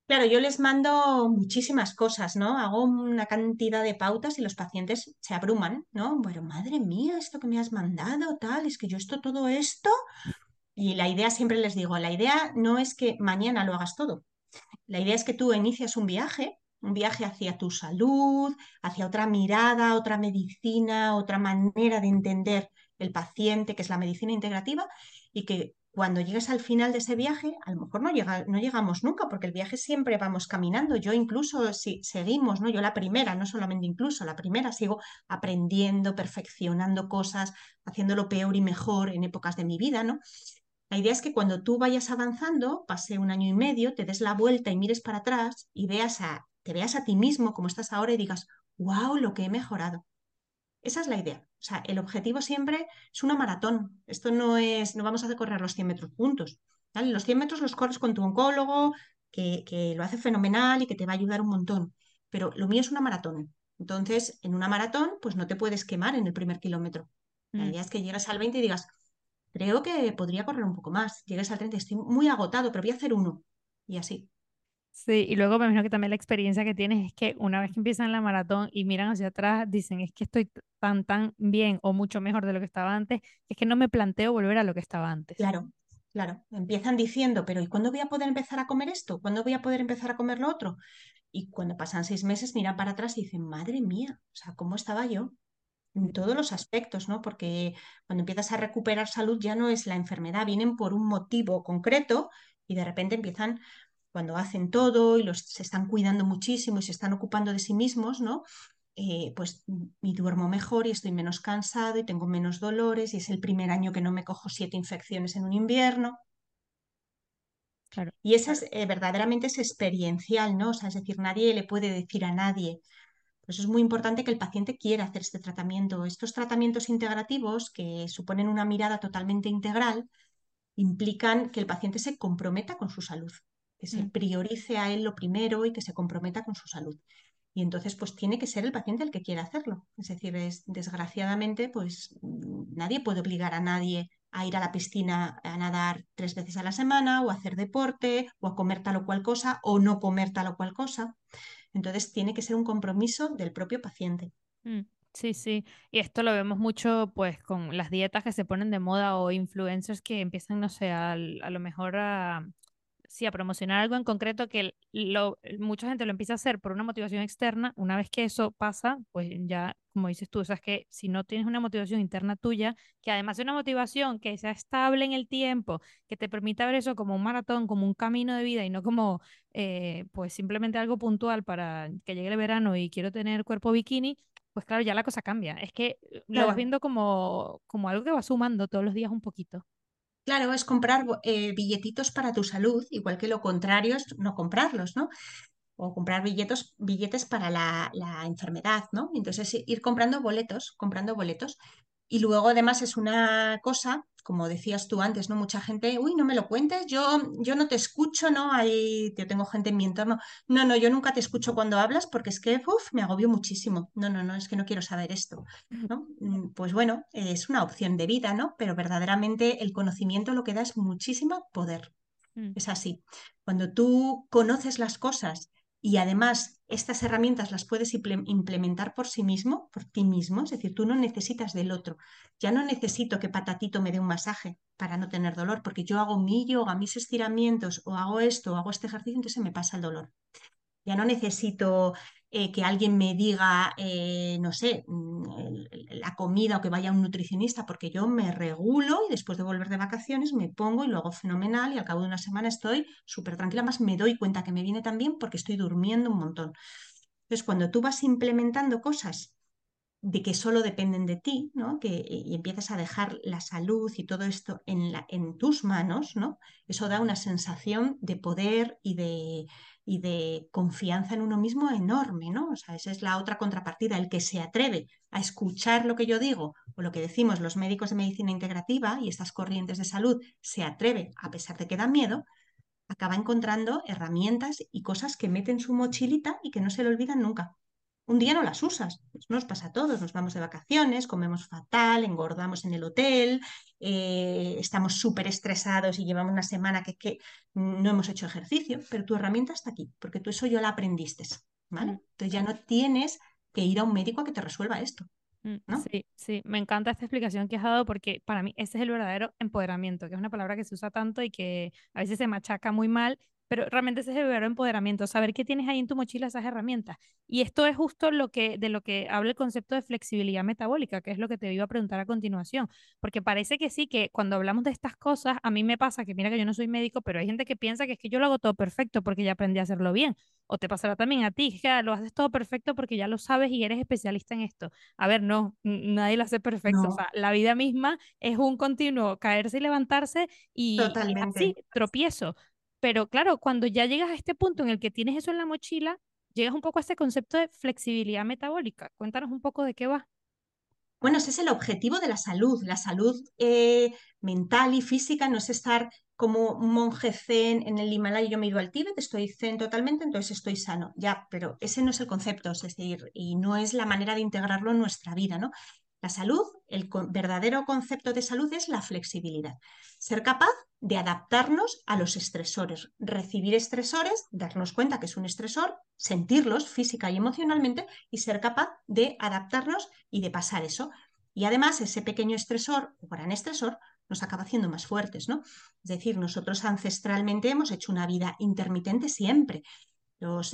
Claro, yo les mando muchísimas cosas, ¿no? Hago una cantidad de pautas y los pacientes se abruman, ¿no? Bueno, madre mía, esto que me has mandado, tal, es que yo esto, todo esto. Y la idea, siempre les digo, la idea no es que mañana lo hagas todo. La idea es que tú inicias un viaje, un viaje hacia tu salud, hacia otra mirada, otra medicina, otra manera de entender el paciente, que es la medicina integrativa, y que cuando llegues al final de ese viaje, a lo mejor no, llega, no llegamos nunca, porque el viaje siempre vamos caminando. Yo incluso si seguimos, ¿no? Yo la primera, no solamente incluso, la primera sigo aprendiendo, perfeccionando cosas, haciéndolo peor y mejor en épocas de mi vida, ¿no? La idea es que cuando tú vayas avanzando, pase un año y medio, te des la vuelta y mires para atrás y veas a, te veas a ti mismo como estás ahora y digas, wow, lo que he mejorado. Esa es la idea. O sea, el objetivo siempre es una maratón. Esto no es, no vamos a correr los 100 metros juntos. Los 100 metros los corres con tu oncólogo, que, que lo hace fenomenal y que te va a ayudar un montón. Pero lo mío es una maratón. Entonces, en una maratón, pues no te puedes quemar en el primer kilómetro. La mm. idea es que llegues al 20 y digas, creo que podría correr un poco más. Llegues al 30, estoy muy agotado, pero voy a hacer uno. Y así. Sí, y luego me imagino que también la experiencia que tienes es que una vez que empiezan la maratón y miran hacia atrás, dicen, es que estoy tan, tan bien o mucho mejor de lo que estaba antes, es que no me planteo volver a lo que estaba antes. Claro, claro. Empiezan diciendo, pero ¿y cuándo voy a poder empezar a comer esto? ¿Cuándo voy a poder empezar a comer lo otro? Y cuando pasan seis meses, miran para atrás y dicen, madre mía, o sea, ¿cómo estaba yo? En todos los aspectos, ¿no? Porque cuando empiezas a recuperar salud ya no es la enfermedad, vienen por un motivo concreto y de repente empiezan cuando hacen todo y los, se están cuidando muchísimo y se están ocupando de sí mismos, ¿no? eh, pues y duermo mejor y estoy menos cansado y tengo menos dolores y es el primer año que no me cojo siete infecciones en un invierno. Claro. Y esa es, eh, verdaderamente es experiencial, ¿no? O sea, es decir, nadie le puede decir a nadie. Por eso es muy importante que el paciente quiera hacer este tratamiento. Estos tratamientos integrativos, que suponen una mirada totalmente integral, implican que el paciente se comprometa con su salud, que se Mm. priorice a él lo primero y que se comprometa con su salud. Y entonces, pues tiene que ser el paciente el que quiera hacerlo. Es decir, es, desgraciadamente, pues mm, nadie puede obligar a nadie a ir a la piscina a nadar tres veces a la semana o a hacer deporte o a comer tal o cual cosa o no comer tal o cual cosa. Entonces, tiene que ser un compromiso del propio paciente. Mm, Sí, sí. Y esto lo vemos mucho pues con las dietas que se ponen de moda o influencers que empiezan, no sé, al- a, lo mejor a, sí, a promocionar algo en concreto que lo, mucha gente lo empieza a hacer por una motivación externa. Una vez que eso pasa, pues ya, como dices tú, sabes que si no tienes una motivación interna tuya, que además es una motivación que sea estable en el tiempo, que te permita ver eso como un maratón, como un camino de vida y no como eh, pues simplemente algo puntual para que llegue el verano y quiero tener cuerpo bikini, pues claro, ya la cosa cambia. Es que lo vas Claro, viendo como, como algo que va sumando todos los días un poquito. Claro, es comprar eh, billetitos para tu salud, igual que lo contrario es no comprarlos, ¿no? o comprar billetes, billetes para la, la enfermedad, ¿no? Entonces ir comprando boletos, comprando boletos. Y luego además es una cosa, como decías tú antes, ¿no? Mucha gente, uy, no me lo cuentes, yo, yo no te escucho, ¿no? Ahí yo tengo gente en mi entorno. No, no, yo nunca te escucho cuando hablas porque es que, uf, me agobio muchísimo. No, no, no, es que no quiero saber esto, ¿no? Mm, Pues bueno, es una opción de vida, ¿no? Pero verdaderamente el conocimiento lo que da es muchísimo poder. Mm, Es así. Cuando tú conoces las cosas y además estas herramientas las puedes imple- implementar por sí mismo, por ti mismo, es decir, tú no necesitas del otro. Ya no necesito que Patatito me dé un masaje para no tener dolor, porque yo hago mi yoga, mis estiramientos, o hago esto, o hago este ejercicio, entonces se me pasa el dolor. Ya no necesito eh, que alguien me diga, eh, no sé, mm, la comida o que vaya un nutricionista, porque yo me regulo y después de volver de vacaciones me pongo y lo hago fenomenal y al cabo de una semana estoy súper tranquila, más me doy cuenta que me viene tan bien porque estoy durmiendo un montón. Entonces, cuando tú vas implementando cosas de que solo dependen de ti, ¿no? Que, eh, y empiezas a dejar la salud y todo esto en, la, en tus manos, ¿no? Eso da una sensación de poder y de, y de confianza en uno mismo enorme, ¿no? O sea, esa es la otra contrapartida, el que se atreve a escuchar lo que yo digo o lo que decimos los médicos de medicina integrativa y estas corrientes de salud, se atreve, a pesar de que da miedo, acaba encontrando herramientas y cosas que mete en su mochilita y que no se le olvidan nunca. Un día no las usas, pues nos pasa a todos, nos vamos de vacaciones, comemos fatal, engordamos en el hotel, eh, estamos súper estresados y llevamos una semana que, que no hemos hecho ejercicio, pero tu herramienta está aquí, porque tú eso ya la aprendiste, ¿vale? mm. Entonces ya no tienes que ir a un médico a que te resuelva esto, Mm, ¿no? Sí, sí, me encanta esta explicación que has dado porque para mí ese es el verdadero empoderamiento, que es una palabra que se usa tanto y que a veces se machaca muy mal, pero realmente ese es el verdadero empoderamiento, saber que tienes ahí en tu mochila esas herramientas. Y esto es justo lo que, de lo que habla el concepto de flexibilidad metabólica, que es lo que te iba a preguntar a continuación, porque parece que sí, que cuando hablamos de estas cosas, a mí me pasa que mira que yo no soy médico, pero hay gente que piensa que es que yo lo hago todo perfecto porque ya aprendí a hacerlo bien, o te pasará también a ti, que ah, lo haces todo perfecto porque ya lo sabes y eres especialista en esto. A ver, no, nadie lo hace perfecto. O sea, la vida misma es un continuo caerse y levantarse y, así, tropiezo. Pero claro, cuando ya llegas a este punto en el que tienes eso en la mochila, llegas un poco a este concepto de flexibilidad metabólica. Cuéntanos un poco de qué va. Bueno, ese es el objetivo de la salud. La salud eh, mental y física no es estar como un monje zen en el Himalaya. Yo me he ido al Tíbet, estoy zen totalmente, entonces estoy sano. Ya, pero ese no es el concepto, es decir, y no es la manera de integrarlo en nuestra vida, ¿no? La salud, el verdadero concepto de salud es la flexibilidad. Ser capaz de adaptarnos a los estresores, recibir estresores, darnos cuenta que es un estresor, sentirlos física y emocionalmente y ser capaz de adaptarnos y de pasar eso. Y además ese pequeño estresor o gran estresor nos acaba haciendo más fuertes, ¿no? Es decir, nosotros ancestralmente hemos hecho una vida intermitente siempre.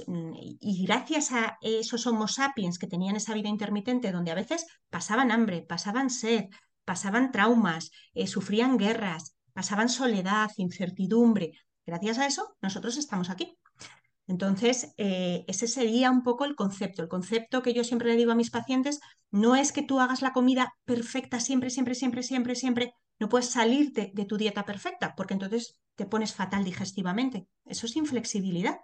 Mm, y gracias a esos Homo sapiens que tenían esa vida intermitente, donde a veces pasaban hambre, pasaban sed, pasaban traumas, eh, sufrían guerras, pasaban soledad, incertidumbre, gracias a eso nosotros estamos aquí. Entonces, eh, ese sería un poco el concepto. El concepto que yo siempre le digo a mis pacientes no es que tú hagas la comida perfecta siempre, siempre, siempre, siempre, siempre. No puedes salirte de tu dieta perfecta porque entonces te pones fatal digestivamente. Eso es inflexibilidad.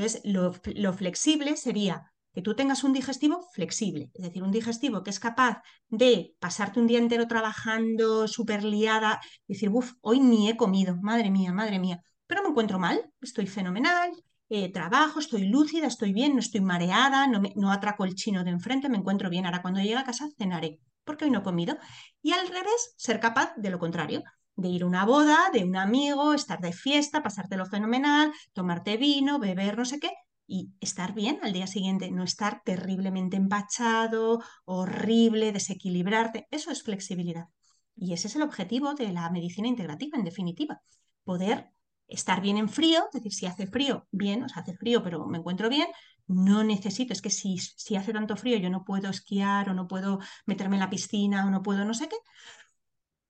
Entonces, lo, flexible sería que tú tengas un digestivo flexible, es decir, un digestivo que es capaz de pasarte un día entero trabajando, súper liada, decir, uff, hoy ni he comido, madre mía, madre mía, pero me encuentro mal, estoy fenomenal, eh, trabajo, estoy lúcida, estoy bien, no estoy mareada, no, me, no atraco el chino de enfrente, me encuentro bien, ahora cuando llegue a casa cenaré, porque hoy no he comido. Y al revés, ser capaz de lo contrario, de ir a una boda, de un amigo, estar de fiesta, pasártelo fenomenal, tomarte vino, beber no sé qué, y estar bien al día siguiente, no estar terriblemente empachado, horrible, desequilibrarte. Eso es flexibilidad. Y ese es el objetivo de la medicina integrativa, en definitiva. Poder estar bien en frío, es decir, si hace frío, bien, o sea, hace frío, pero me encuentro bien, no necesito, es que si, si hace tanto frío yo no puedo esquiar o no puedo meterme en la piscina o no puedo no sé qué,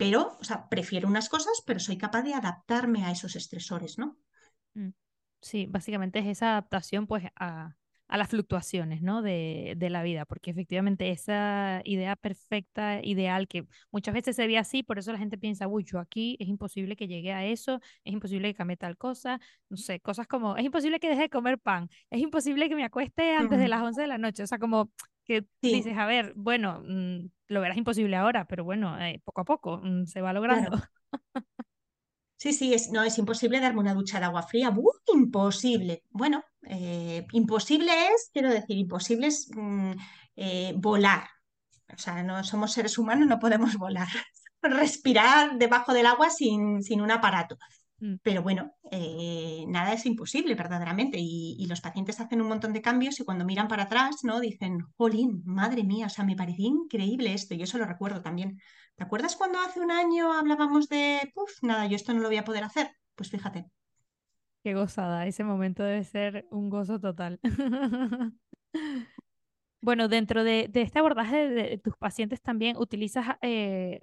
pero, o sea, prefiero unas cosas, pero soy capaz de adaptarme a esos estresores, ¿no? Mm. Sí, básicamente es esa adaptación pues a, a las fluctuaciones, ¿no? De, de, la vida, porque efectivamente esa idea perfecta, ideal, que muchas veces se ve así, por eso la gente piensa, uy, yo aquí es imposible que llegue a eso, es imposible que cambie tal cosa, no sé, cosas como, es imposible que deje de comer pan, es imposible que me acueste antes de las 11 de la noche, o sea, como que sí. dices, a ver, bueno, mmm, lo verás imposible ahora, pero bueno, eh, poco a poco mmm, se va logrando. Claro. <laughs> Sí, sí, es, no, es imposible darme una ducha de agua fría. ¡Uh, imposible! Bueno, eh, imposible es, quiero decir, imposible es mmm, eh, volar. O sea, no somos seres humanos, no podemos <laughs> volar. Respirar debajo del agua sin, sin un aparato. Mm. Pero bueno, eh, nada es imposible verdaderamente y, y, los pacientes hacen un montón de cambios y cuando miran para atrás, ¿no? Dicen, jolín, madre mía, o sea, me parecía increíble esto y yo eso lo recuerdo también. ¿Te acuerdas cuando hace un año hablábamos de, puf, nada, yo esto no lo voy a poder hacer? Pues fíjate. Qué gozada, ese momento debe ser un gozo total. <laughs> bueno, dentro de, de, este abordaje de, de, tus pacientes también utilizas eh,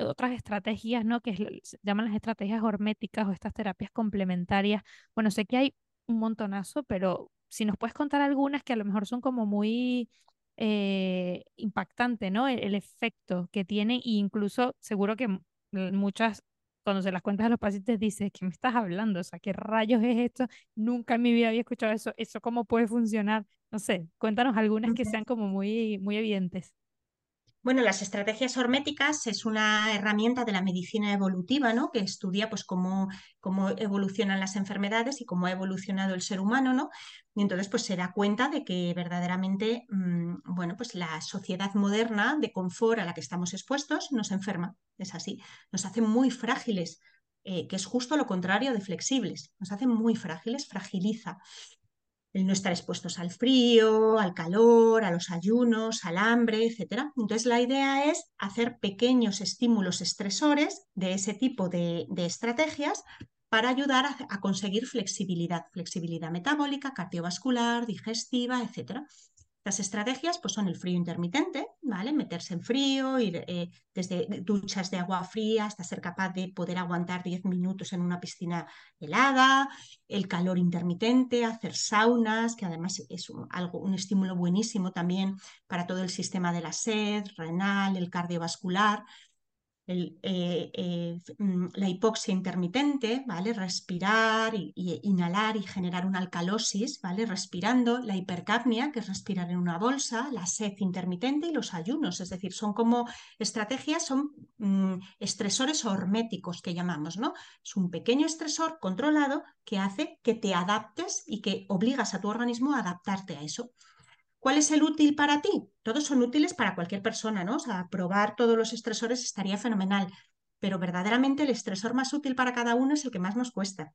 otras estrategias, ¿no? Que se llaman las estrategias horméticas o estas terapias complementarias. Bueno, sé que hay un montonazo, pero si nos puedes contar algunas que a lo mejor son como muy eh, impactante, ¿no? El, el, efecto que tiene e incluso seguro que muchas, cuando se las cuentas a los pacientes, dices, ¿qué me estás hablando? O sea, ¿qué rayos es esto? Nunca en mi vida había escuchado eso. ¿Eso cómo puede funcionar? No sé, cuéntanos algunas que sean como muy, muy evidentes. Bueno, las estrategias horméticas es una herramienta de la medicina evolutiva, ¿no? Que estudia pues cómo, cómo evolucionan las enfermedades y cómo ha evolucionado el ser humano, ¿no? Y entonces pues se da cuenta de que verdaderamente, mmm, bueno, pues la sociedad moderna de confort a la que estamos expuestos nos enferma, es así, nos hace muy frágiles, eh, que es justo lo contrario de flexibles, nos hace muy frágiles, fragiliza el no estar expuestos al frío, al calor, a los ayunos, al hambre, etc. Entonces la idea es hacer pequeños estímulos estresores de ese tipo de, estrategias para ayudar a, a, conseguir flexibilidad, flexibilidad metabólica, cardiovascular, digestiva, etc. Las estrategias pues, son el frío intermitente, ¿vale? Meterse en frío, ir eh, desde duchas de agua fría hasta ser capaz de poder aguantar 10 minutos en una piscina helada, el calor intermitente, hacer saunas, que además es un, algo, un estímulo buenísimo también para todo el sistema de la sed, renal, el cardiovascular. Eh, eh, la hipoxia intermitente, ¿vale? Respirar y, inhalar y generar una alcalosis, ¿vale? Respirando, la hipercapnia, que es respirar en una bolsa, la sed intermitente y los ayunos, es decir, son como estrategias, son mmm, estresores horméticos que llamamos, ¿no? Es un pequeño estresor controlado que hace que te adaptes y que obligas a tu organismo a adaptarte a eso. ¿Cuál es el útil para ti? Todos son útiles para cualquier persona, ¿no? O sea, probar todos los estresores estaría fenomenal, pero verdaderamente el estresor más útil para cada uno es el que más nos cuesta.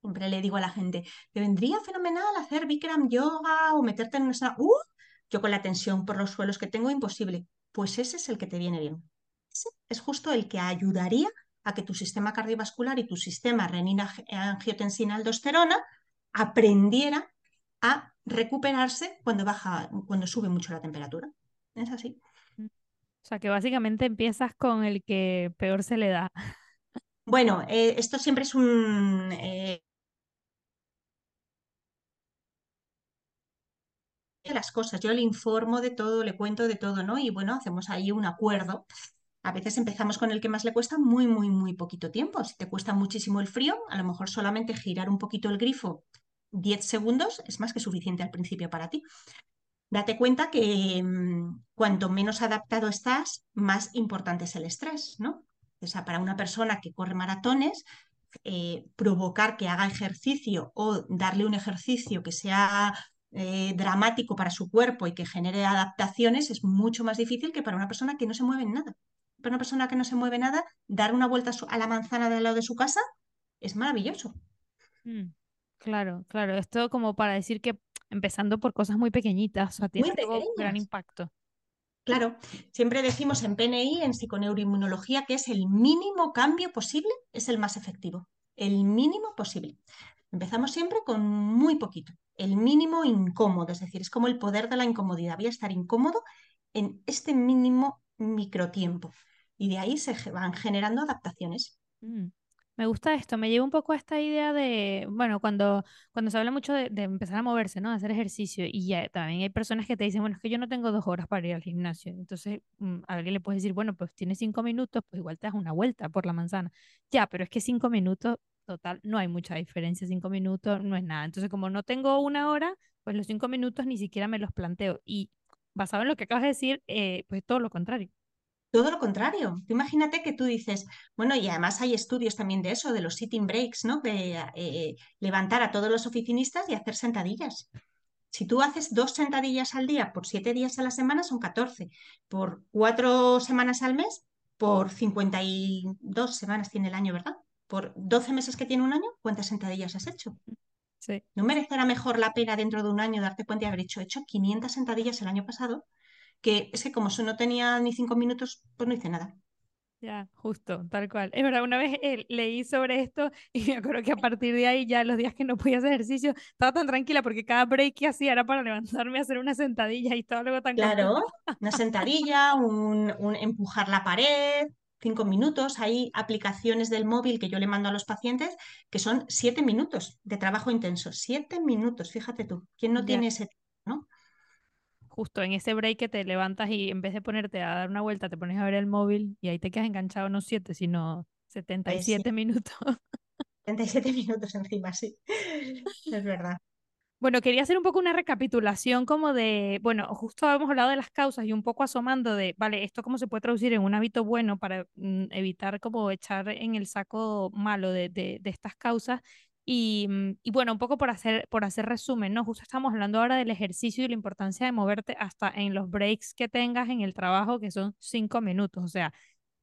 Siempre le digo a la gente, te vendría fenomenal hacer Bikram yoga o meterte en una... ¡Uh! Yo con la tensión por los suelos que tengo, imposible. Pues ese es el que te viene bien. Ese es justo el que ayudaría a que tu sistema cardiovascular y tu sistema renina-angiotensina-aldosterona aprendiera a recuperarse cuando baja, cuando sube mucho la temperatura. Es así. O sea que básicamente empiezas con el que peor se le da. Bueno, eh, esto siempre es un... Eh, las cosas, yo le informo de todo, le cuento de todo, ¿no? Y bueno, hacemos ahí un acuerdo. A veces empezamos con el que más le cuesta muy, muy, muy poquito tiempo. Si te cuesta muchísimo el frío, a lo mejor solamente girar un poquito el grifo 10 segundos es más que suficiente al principio para ti. Date cuenta que mm, cuanto menos adaptado estás, más importante es el estrés, ¿no? O sea, para una persona que corre maratones, eh, provocar que haga ejercicio o darle un ejercicio que sea eh, dramático para su cuerpo y que genere adaptaciones es mucho más difícil que para una persona que no se mueve en nada. Para una persona que no se mueve nada, dar una vuelta a la manzana del lado de su casa es maravilloso. Mm, claro, claro. Esto como para decir que empezando por cosas muy pequeñitas, o sea, tiene un gran impacto. Claro, siempre decimos en PNI, en psiconeuroinmunología, que es el mínimo cambio posible, es el más efectivo. El mínimo posible. Empezamos siempre con muy poquito, el mínimo incómodo, es decir, es como el poder de la incomodidad. Voy a estar incómodo en este mínimo microtiempo. Y de ahí se van generando adaptaciones. Mm. Me gusta esto, me lleva un poco a esta idea de, bueno, cuando, cuando se habla mucho de, empezar a moverse, ¿no? De hacer ejercicio, y ya también hay personas que te dicen, bueno, es que yo no tengo dos horas para ir al gimnasio. Entonces, mm, a alguien le puedes decir, bueno, pues tienes cinco minutos, pues igual te das una vuelta por la manzana. Ya, pero es que cinco minutos, total, no hay mucha diferencia, cinco minutos no es nada. Entonces, como no tengo una hora, pues los cinco minutos ni siquiera me los planteo. Y basado en lo que acabas de decir, eh, pues todo lo contrario. Todo lo contrario. imagínate que tú dices, bueno, y además hay estudios también de eso, de los sitting breaks, ¿no? De eh, levantar a todos los oficinistas y hacer sentadillas. Si tú haces dos sentadillas al día por siete días a la semana, son 14. Por cuatro semanas al mes, por 52 semanas tiene el año, ¿verdad? Por 12 meses que tiene un año, ¿cuántas sentadillas has hecho? Sí. ¿No merecerá mejor la pena dentro de un año darte cuenta de haber hecho, hecho 500 sentadillas el año pasado que es que como no tenía ni cinco minutos, pues no hice nada. Ya, justo, tal cual. Es verdad, una vez eh, leí sobre esto <laughs> y me acuerdo que a partir de ahí, ya los días que no podía hacer ejercicio, estaba tan tranquila porque cada break que hacía era para levantarme a hacer una sentadilla y estaba luego tan Claro, una sentadilla, un, un, empujar la pared, cinco minutos. Hay aplicaciones del móvil que yo le mando a los pacientes que son siete minutos de trabajo intenso. Siete minutos, fíjate tú. ¿Quién no tiene ese? Justo en ese break que te levantas y en vez de ponerte a dar una vuelta, te pones a ver el móvil y ahí te quedas enganchado no siete, sino 77 pues minutos. <laughs> 77 minutos encima, sí. Es verdad. Bueno, quería hacer un poco una recapitulación como de, bueno, justo habíamos hablado de las causas y un poco asomando de, vale, esto cómo se puede traducir en un hábito bueno para mm, evitar como echar en el saco malo de, de, de estas causas Mm, y, bueno, un poco por hacer, por hacer resumen, ¿no? Justo estamos hablando ahora del ejercicio y la importancia de moverte hasta en los breaks que tengas en el trabajo, que son cinco minutos, o sea,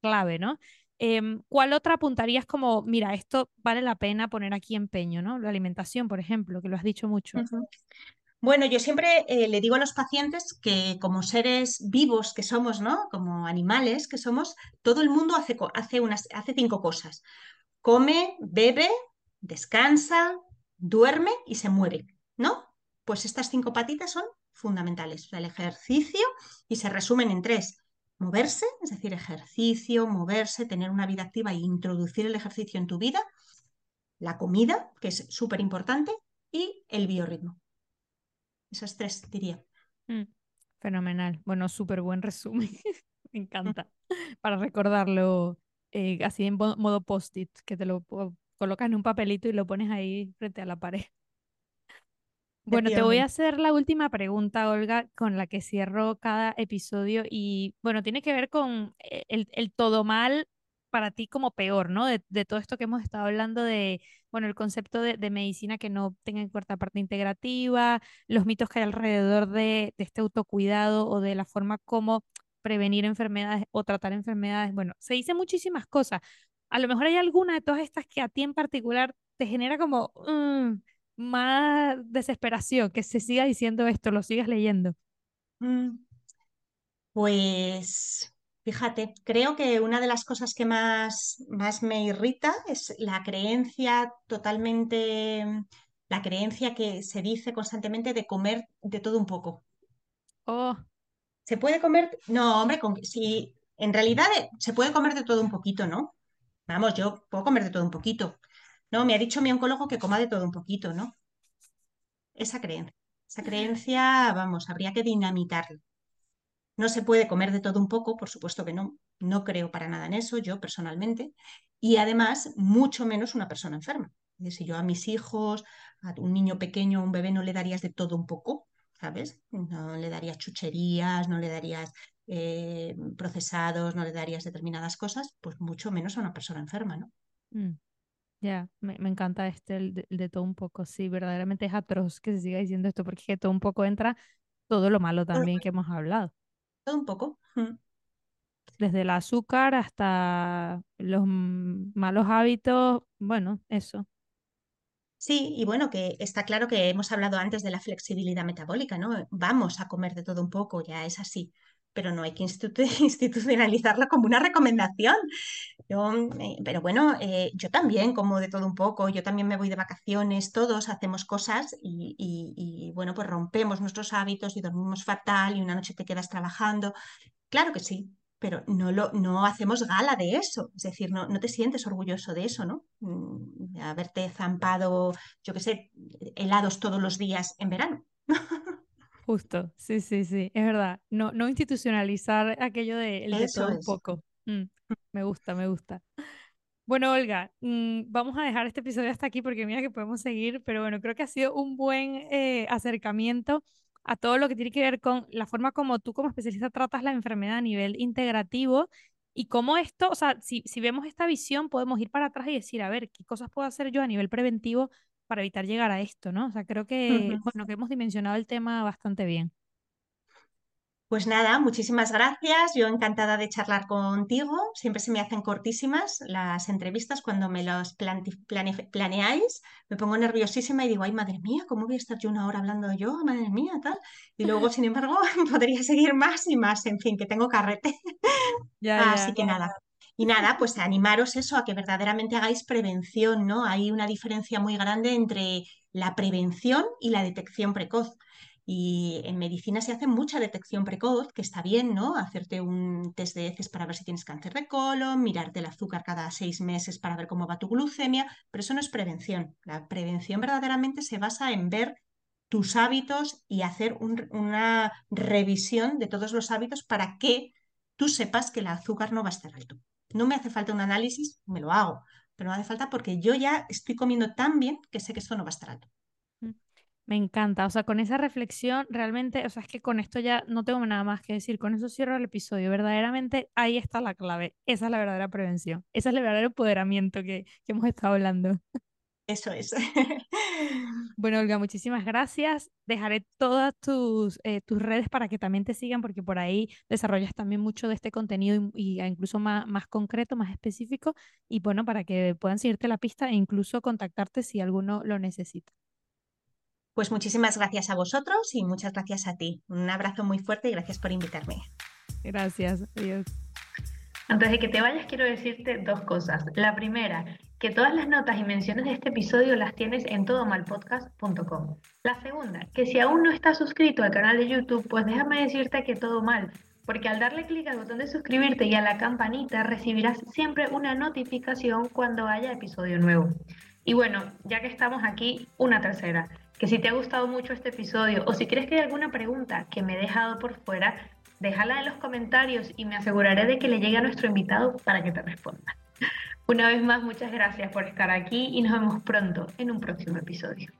clave, ¿no? Em, ¿Cuál otra apuntarías como, mira, esto vale la pena poner aquí empeño, ¿no? La alimentación, por ejemplo, que lo has dicho mucho. Bueno, yo siempre eh, le digo a los pacientes que como seres vivos que somos, ¿no? Como animales que somos, todo el mundo hace, hace, unas, hace cinco cosas. Come, bebe, descansa, duerme y se mueve, ¿no? Pues estas cinco patitas son fundamentales. el ejercicio y se resumen en tres. Moverse, es decir, ejercicio, moverse, tener una vida activa e introducir el ejercicio en tu vida. La comida, que es súper importante, y el biorritmo. Esas tres, diría. Mm, fenomenal. Bueno, súper buen resumen. <laughs> Me encanta. <laughs> Para recordarlo eh, así en modo post-it, que te lo puedo colocas en un papelito y lo pones ahí frente a la pared. <laughs> Bueno, te voy a hacer la última pregunta, Olga, con la que cierro cada episodio y bueno, tiene que ver con eh, el, todo mal para ti como peor, ¿no? De, todo esto que hemos estado hablando de, bueno, el concepto de, medicina que no tenga en cuenta parte integrativa, los mitos que hay alrededor de, de este autocuidado o de la forma como prevenir enfermedades o tratar enfermedades. Bueno, se dice muchísimas cosas, a lo mejor hay alguna de todas estas que a ti en particular te genera como mm, más desesperación, que se siga diciendo esto, lo sigas leyendo. Mm. Pues fíjate, creo que una de las cosas que más, más me irrita es la creencia totalmente, la creencia que se dice constantemente de comer de todo un poco. Oh. ¿Se puede comer? No, hombre, si en realidad eh, se puede comer de todo un poquito, ¿no? Vamos, yo puedo comer de todo un poquito. No, me ha dicho mi oncólogo que coma de todo un poquito, ¿no? Esa creencia. Esa creencia, vamos, habría que dinamitarla. No se puede comer de todo un poco, por supuesto que no. No creo para nada en eso, yo personalmente. Y además, mucho menos una persona enferma. Si yo a mis hijos, a un niño pequeño, a un bebé, no le darías de todo un poco, ¿sabes? No le darías chucherías, no le darías eh, procesados, no le darías determinadas cosas, pues mucho menos a una persona enferma, ¿no? Mm. Ya, me, encanta este, el de, todo un poco, sí, verdaderamente es atroz que se siga diciendo esto, porque de todo un poco entra todo lo malo también que hemos hablado. Todo un poco. Mm. Desde el azúcar hasta los malos hábitos, bueno, eso. Sí, y bueno, que está claro que hemos hablado antes de la flexibilidad metabólica, ¿no? Vamos a comer de todo un poco, ya es así pero no hay que <laughs> institucionalizarla como una recomendación. pero bueno, eh, yo también como de todo un poco, yo también me voy de vacaciones, todos hacemos cosas y, bueno, pues rompemos nuestros hábitos y dormimos fatal y una noche te quedas trabajando. Claro que sí, pero no, lo, no hacemos gala de eso, es decir, no, no te sientes orgulloso de eso, ¿no? Mm, de haberte zampado, yo qué sé, helados todos los días en verano. <laughs> Justo, sí, sí, sí, es verdad. No, no institucionalizar aquello de el de todo un poco. Mm, me gusta, me gusta. Bueno, Olga, mm, vamos a dejar este episodio hasta aquí porque mira que podemos seguir, pero bueno, creo que ha sido un buen eh, acercamiento a todo lo que tiene que ver con la forma como tú como especialista tratas la enfermedad a nivel integrativo y cómo esto, o sea, si, si vemos esta visión, podemos ir para atrás y decir, a ver, ¿qué cosas puedo hacer yo a nivel preventivo para evitar llegar a esto, ¿no? O sea, creo que, bueno, que hemos dimensionado el tema bastante bien. Pues nada, muchísimas gracias. Yo encantada de charlar contigo. Siempre se me hacen cortísimas las entrevistas cuando me los planeáis. Me pongo nerviosísima y digo, ay, madre mía, ¿cómo voy a estar yo una hora hablando yo? Madre mía, tal. Y luego, <laughs> sin embargo, <laughs> podría seguir más y más. En fin, que tengo carrete. Ya, Así que nada, y nada, pues animaros eso a que verdaderamente hagáis prevención, ¿no? Hay una diferencia muy grande entre la prevención y la detección precoz. Y en medicina se hace mucha detección precoz, que está bien, ¿no? Hacerte un test de heces para ver si tienes cáncer de colon, mirarte el azúcar cada seis meses para ver cómo va tu glucemia, pero eso no es prevención. La prevención verdaderamente se basa en ver tus hábitos y hacer una revisión de todos los hábitos para que tú sepas que el azúcar no va a estar alto. No me hace falta un análisis, me lo hago, pero no hace falta porque yo ya estoy comiendo tan bien que sé que esto no va a estar alto. Mm, me encanta, o sea, con esa reflexión realmente, o sea, es que con esto ya no tengo nada más que decir, con eso cierro el episodio, verdaderamente ahí está la clave, esa es la verdadera prevención, ese es el verdadero empoderamiento que, que hemos estado hablando. Eso es. <laughs> Bueno, Olga, muchísimas gracias. Dejaré todas tus, eh, tus redes para que también te sigan, porque por ahí desarrollas también mucho de este contenido y, incluso más, más concreto, más específico, y bueno, para que puedan seguirte la pista e incluso contactarte si alguno lo necesita. Pues muchísimas gracias a vosotros y muchas gracias a ti. Un abrazo muy fuerte y gracias por invitarme. Gracias, adiós. Antes de que te vayas, quiero decirte dos cosas. La primera, que todas las notas y menciones de este episodio las tienes en todomalpodcast.com. La segunda, que si aún no estás suscrito al canal de YouTube, pues déjame decirte que todo mal, porque al darle clic al botón de suscribirte y a la campanita recibirás siempre una notificación cuando haya episodio nuevo. Y bueno, ya que estamos aquí, una tercera, que si te ha gustado mucho este episodio o si crees que hay alguna pregunta que me he dejado por fuera, déjala en los comentarios y me aseguraré de que le llegue a nuestro invitado para que te responda. Una vez más, muchas gracias por estar aquí y nos vemos pronto en un próximo episodio.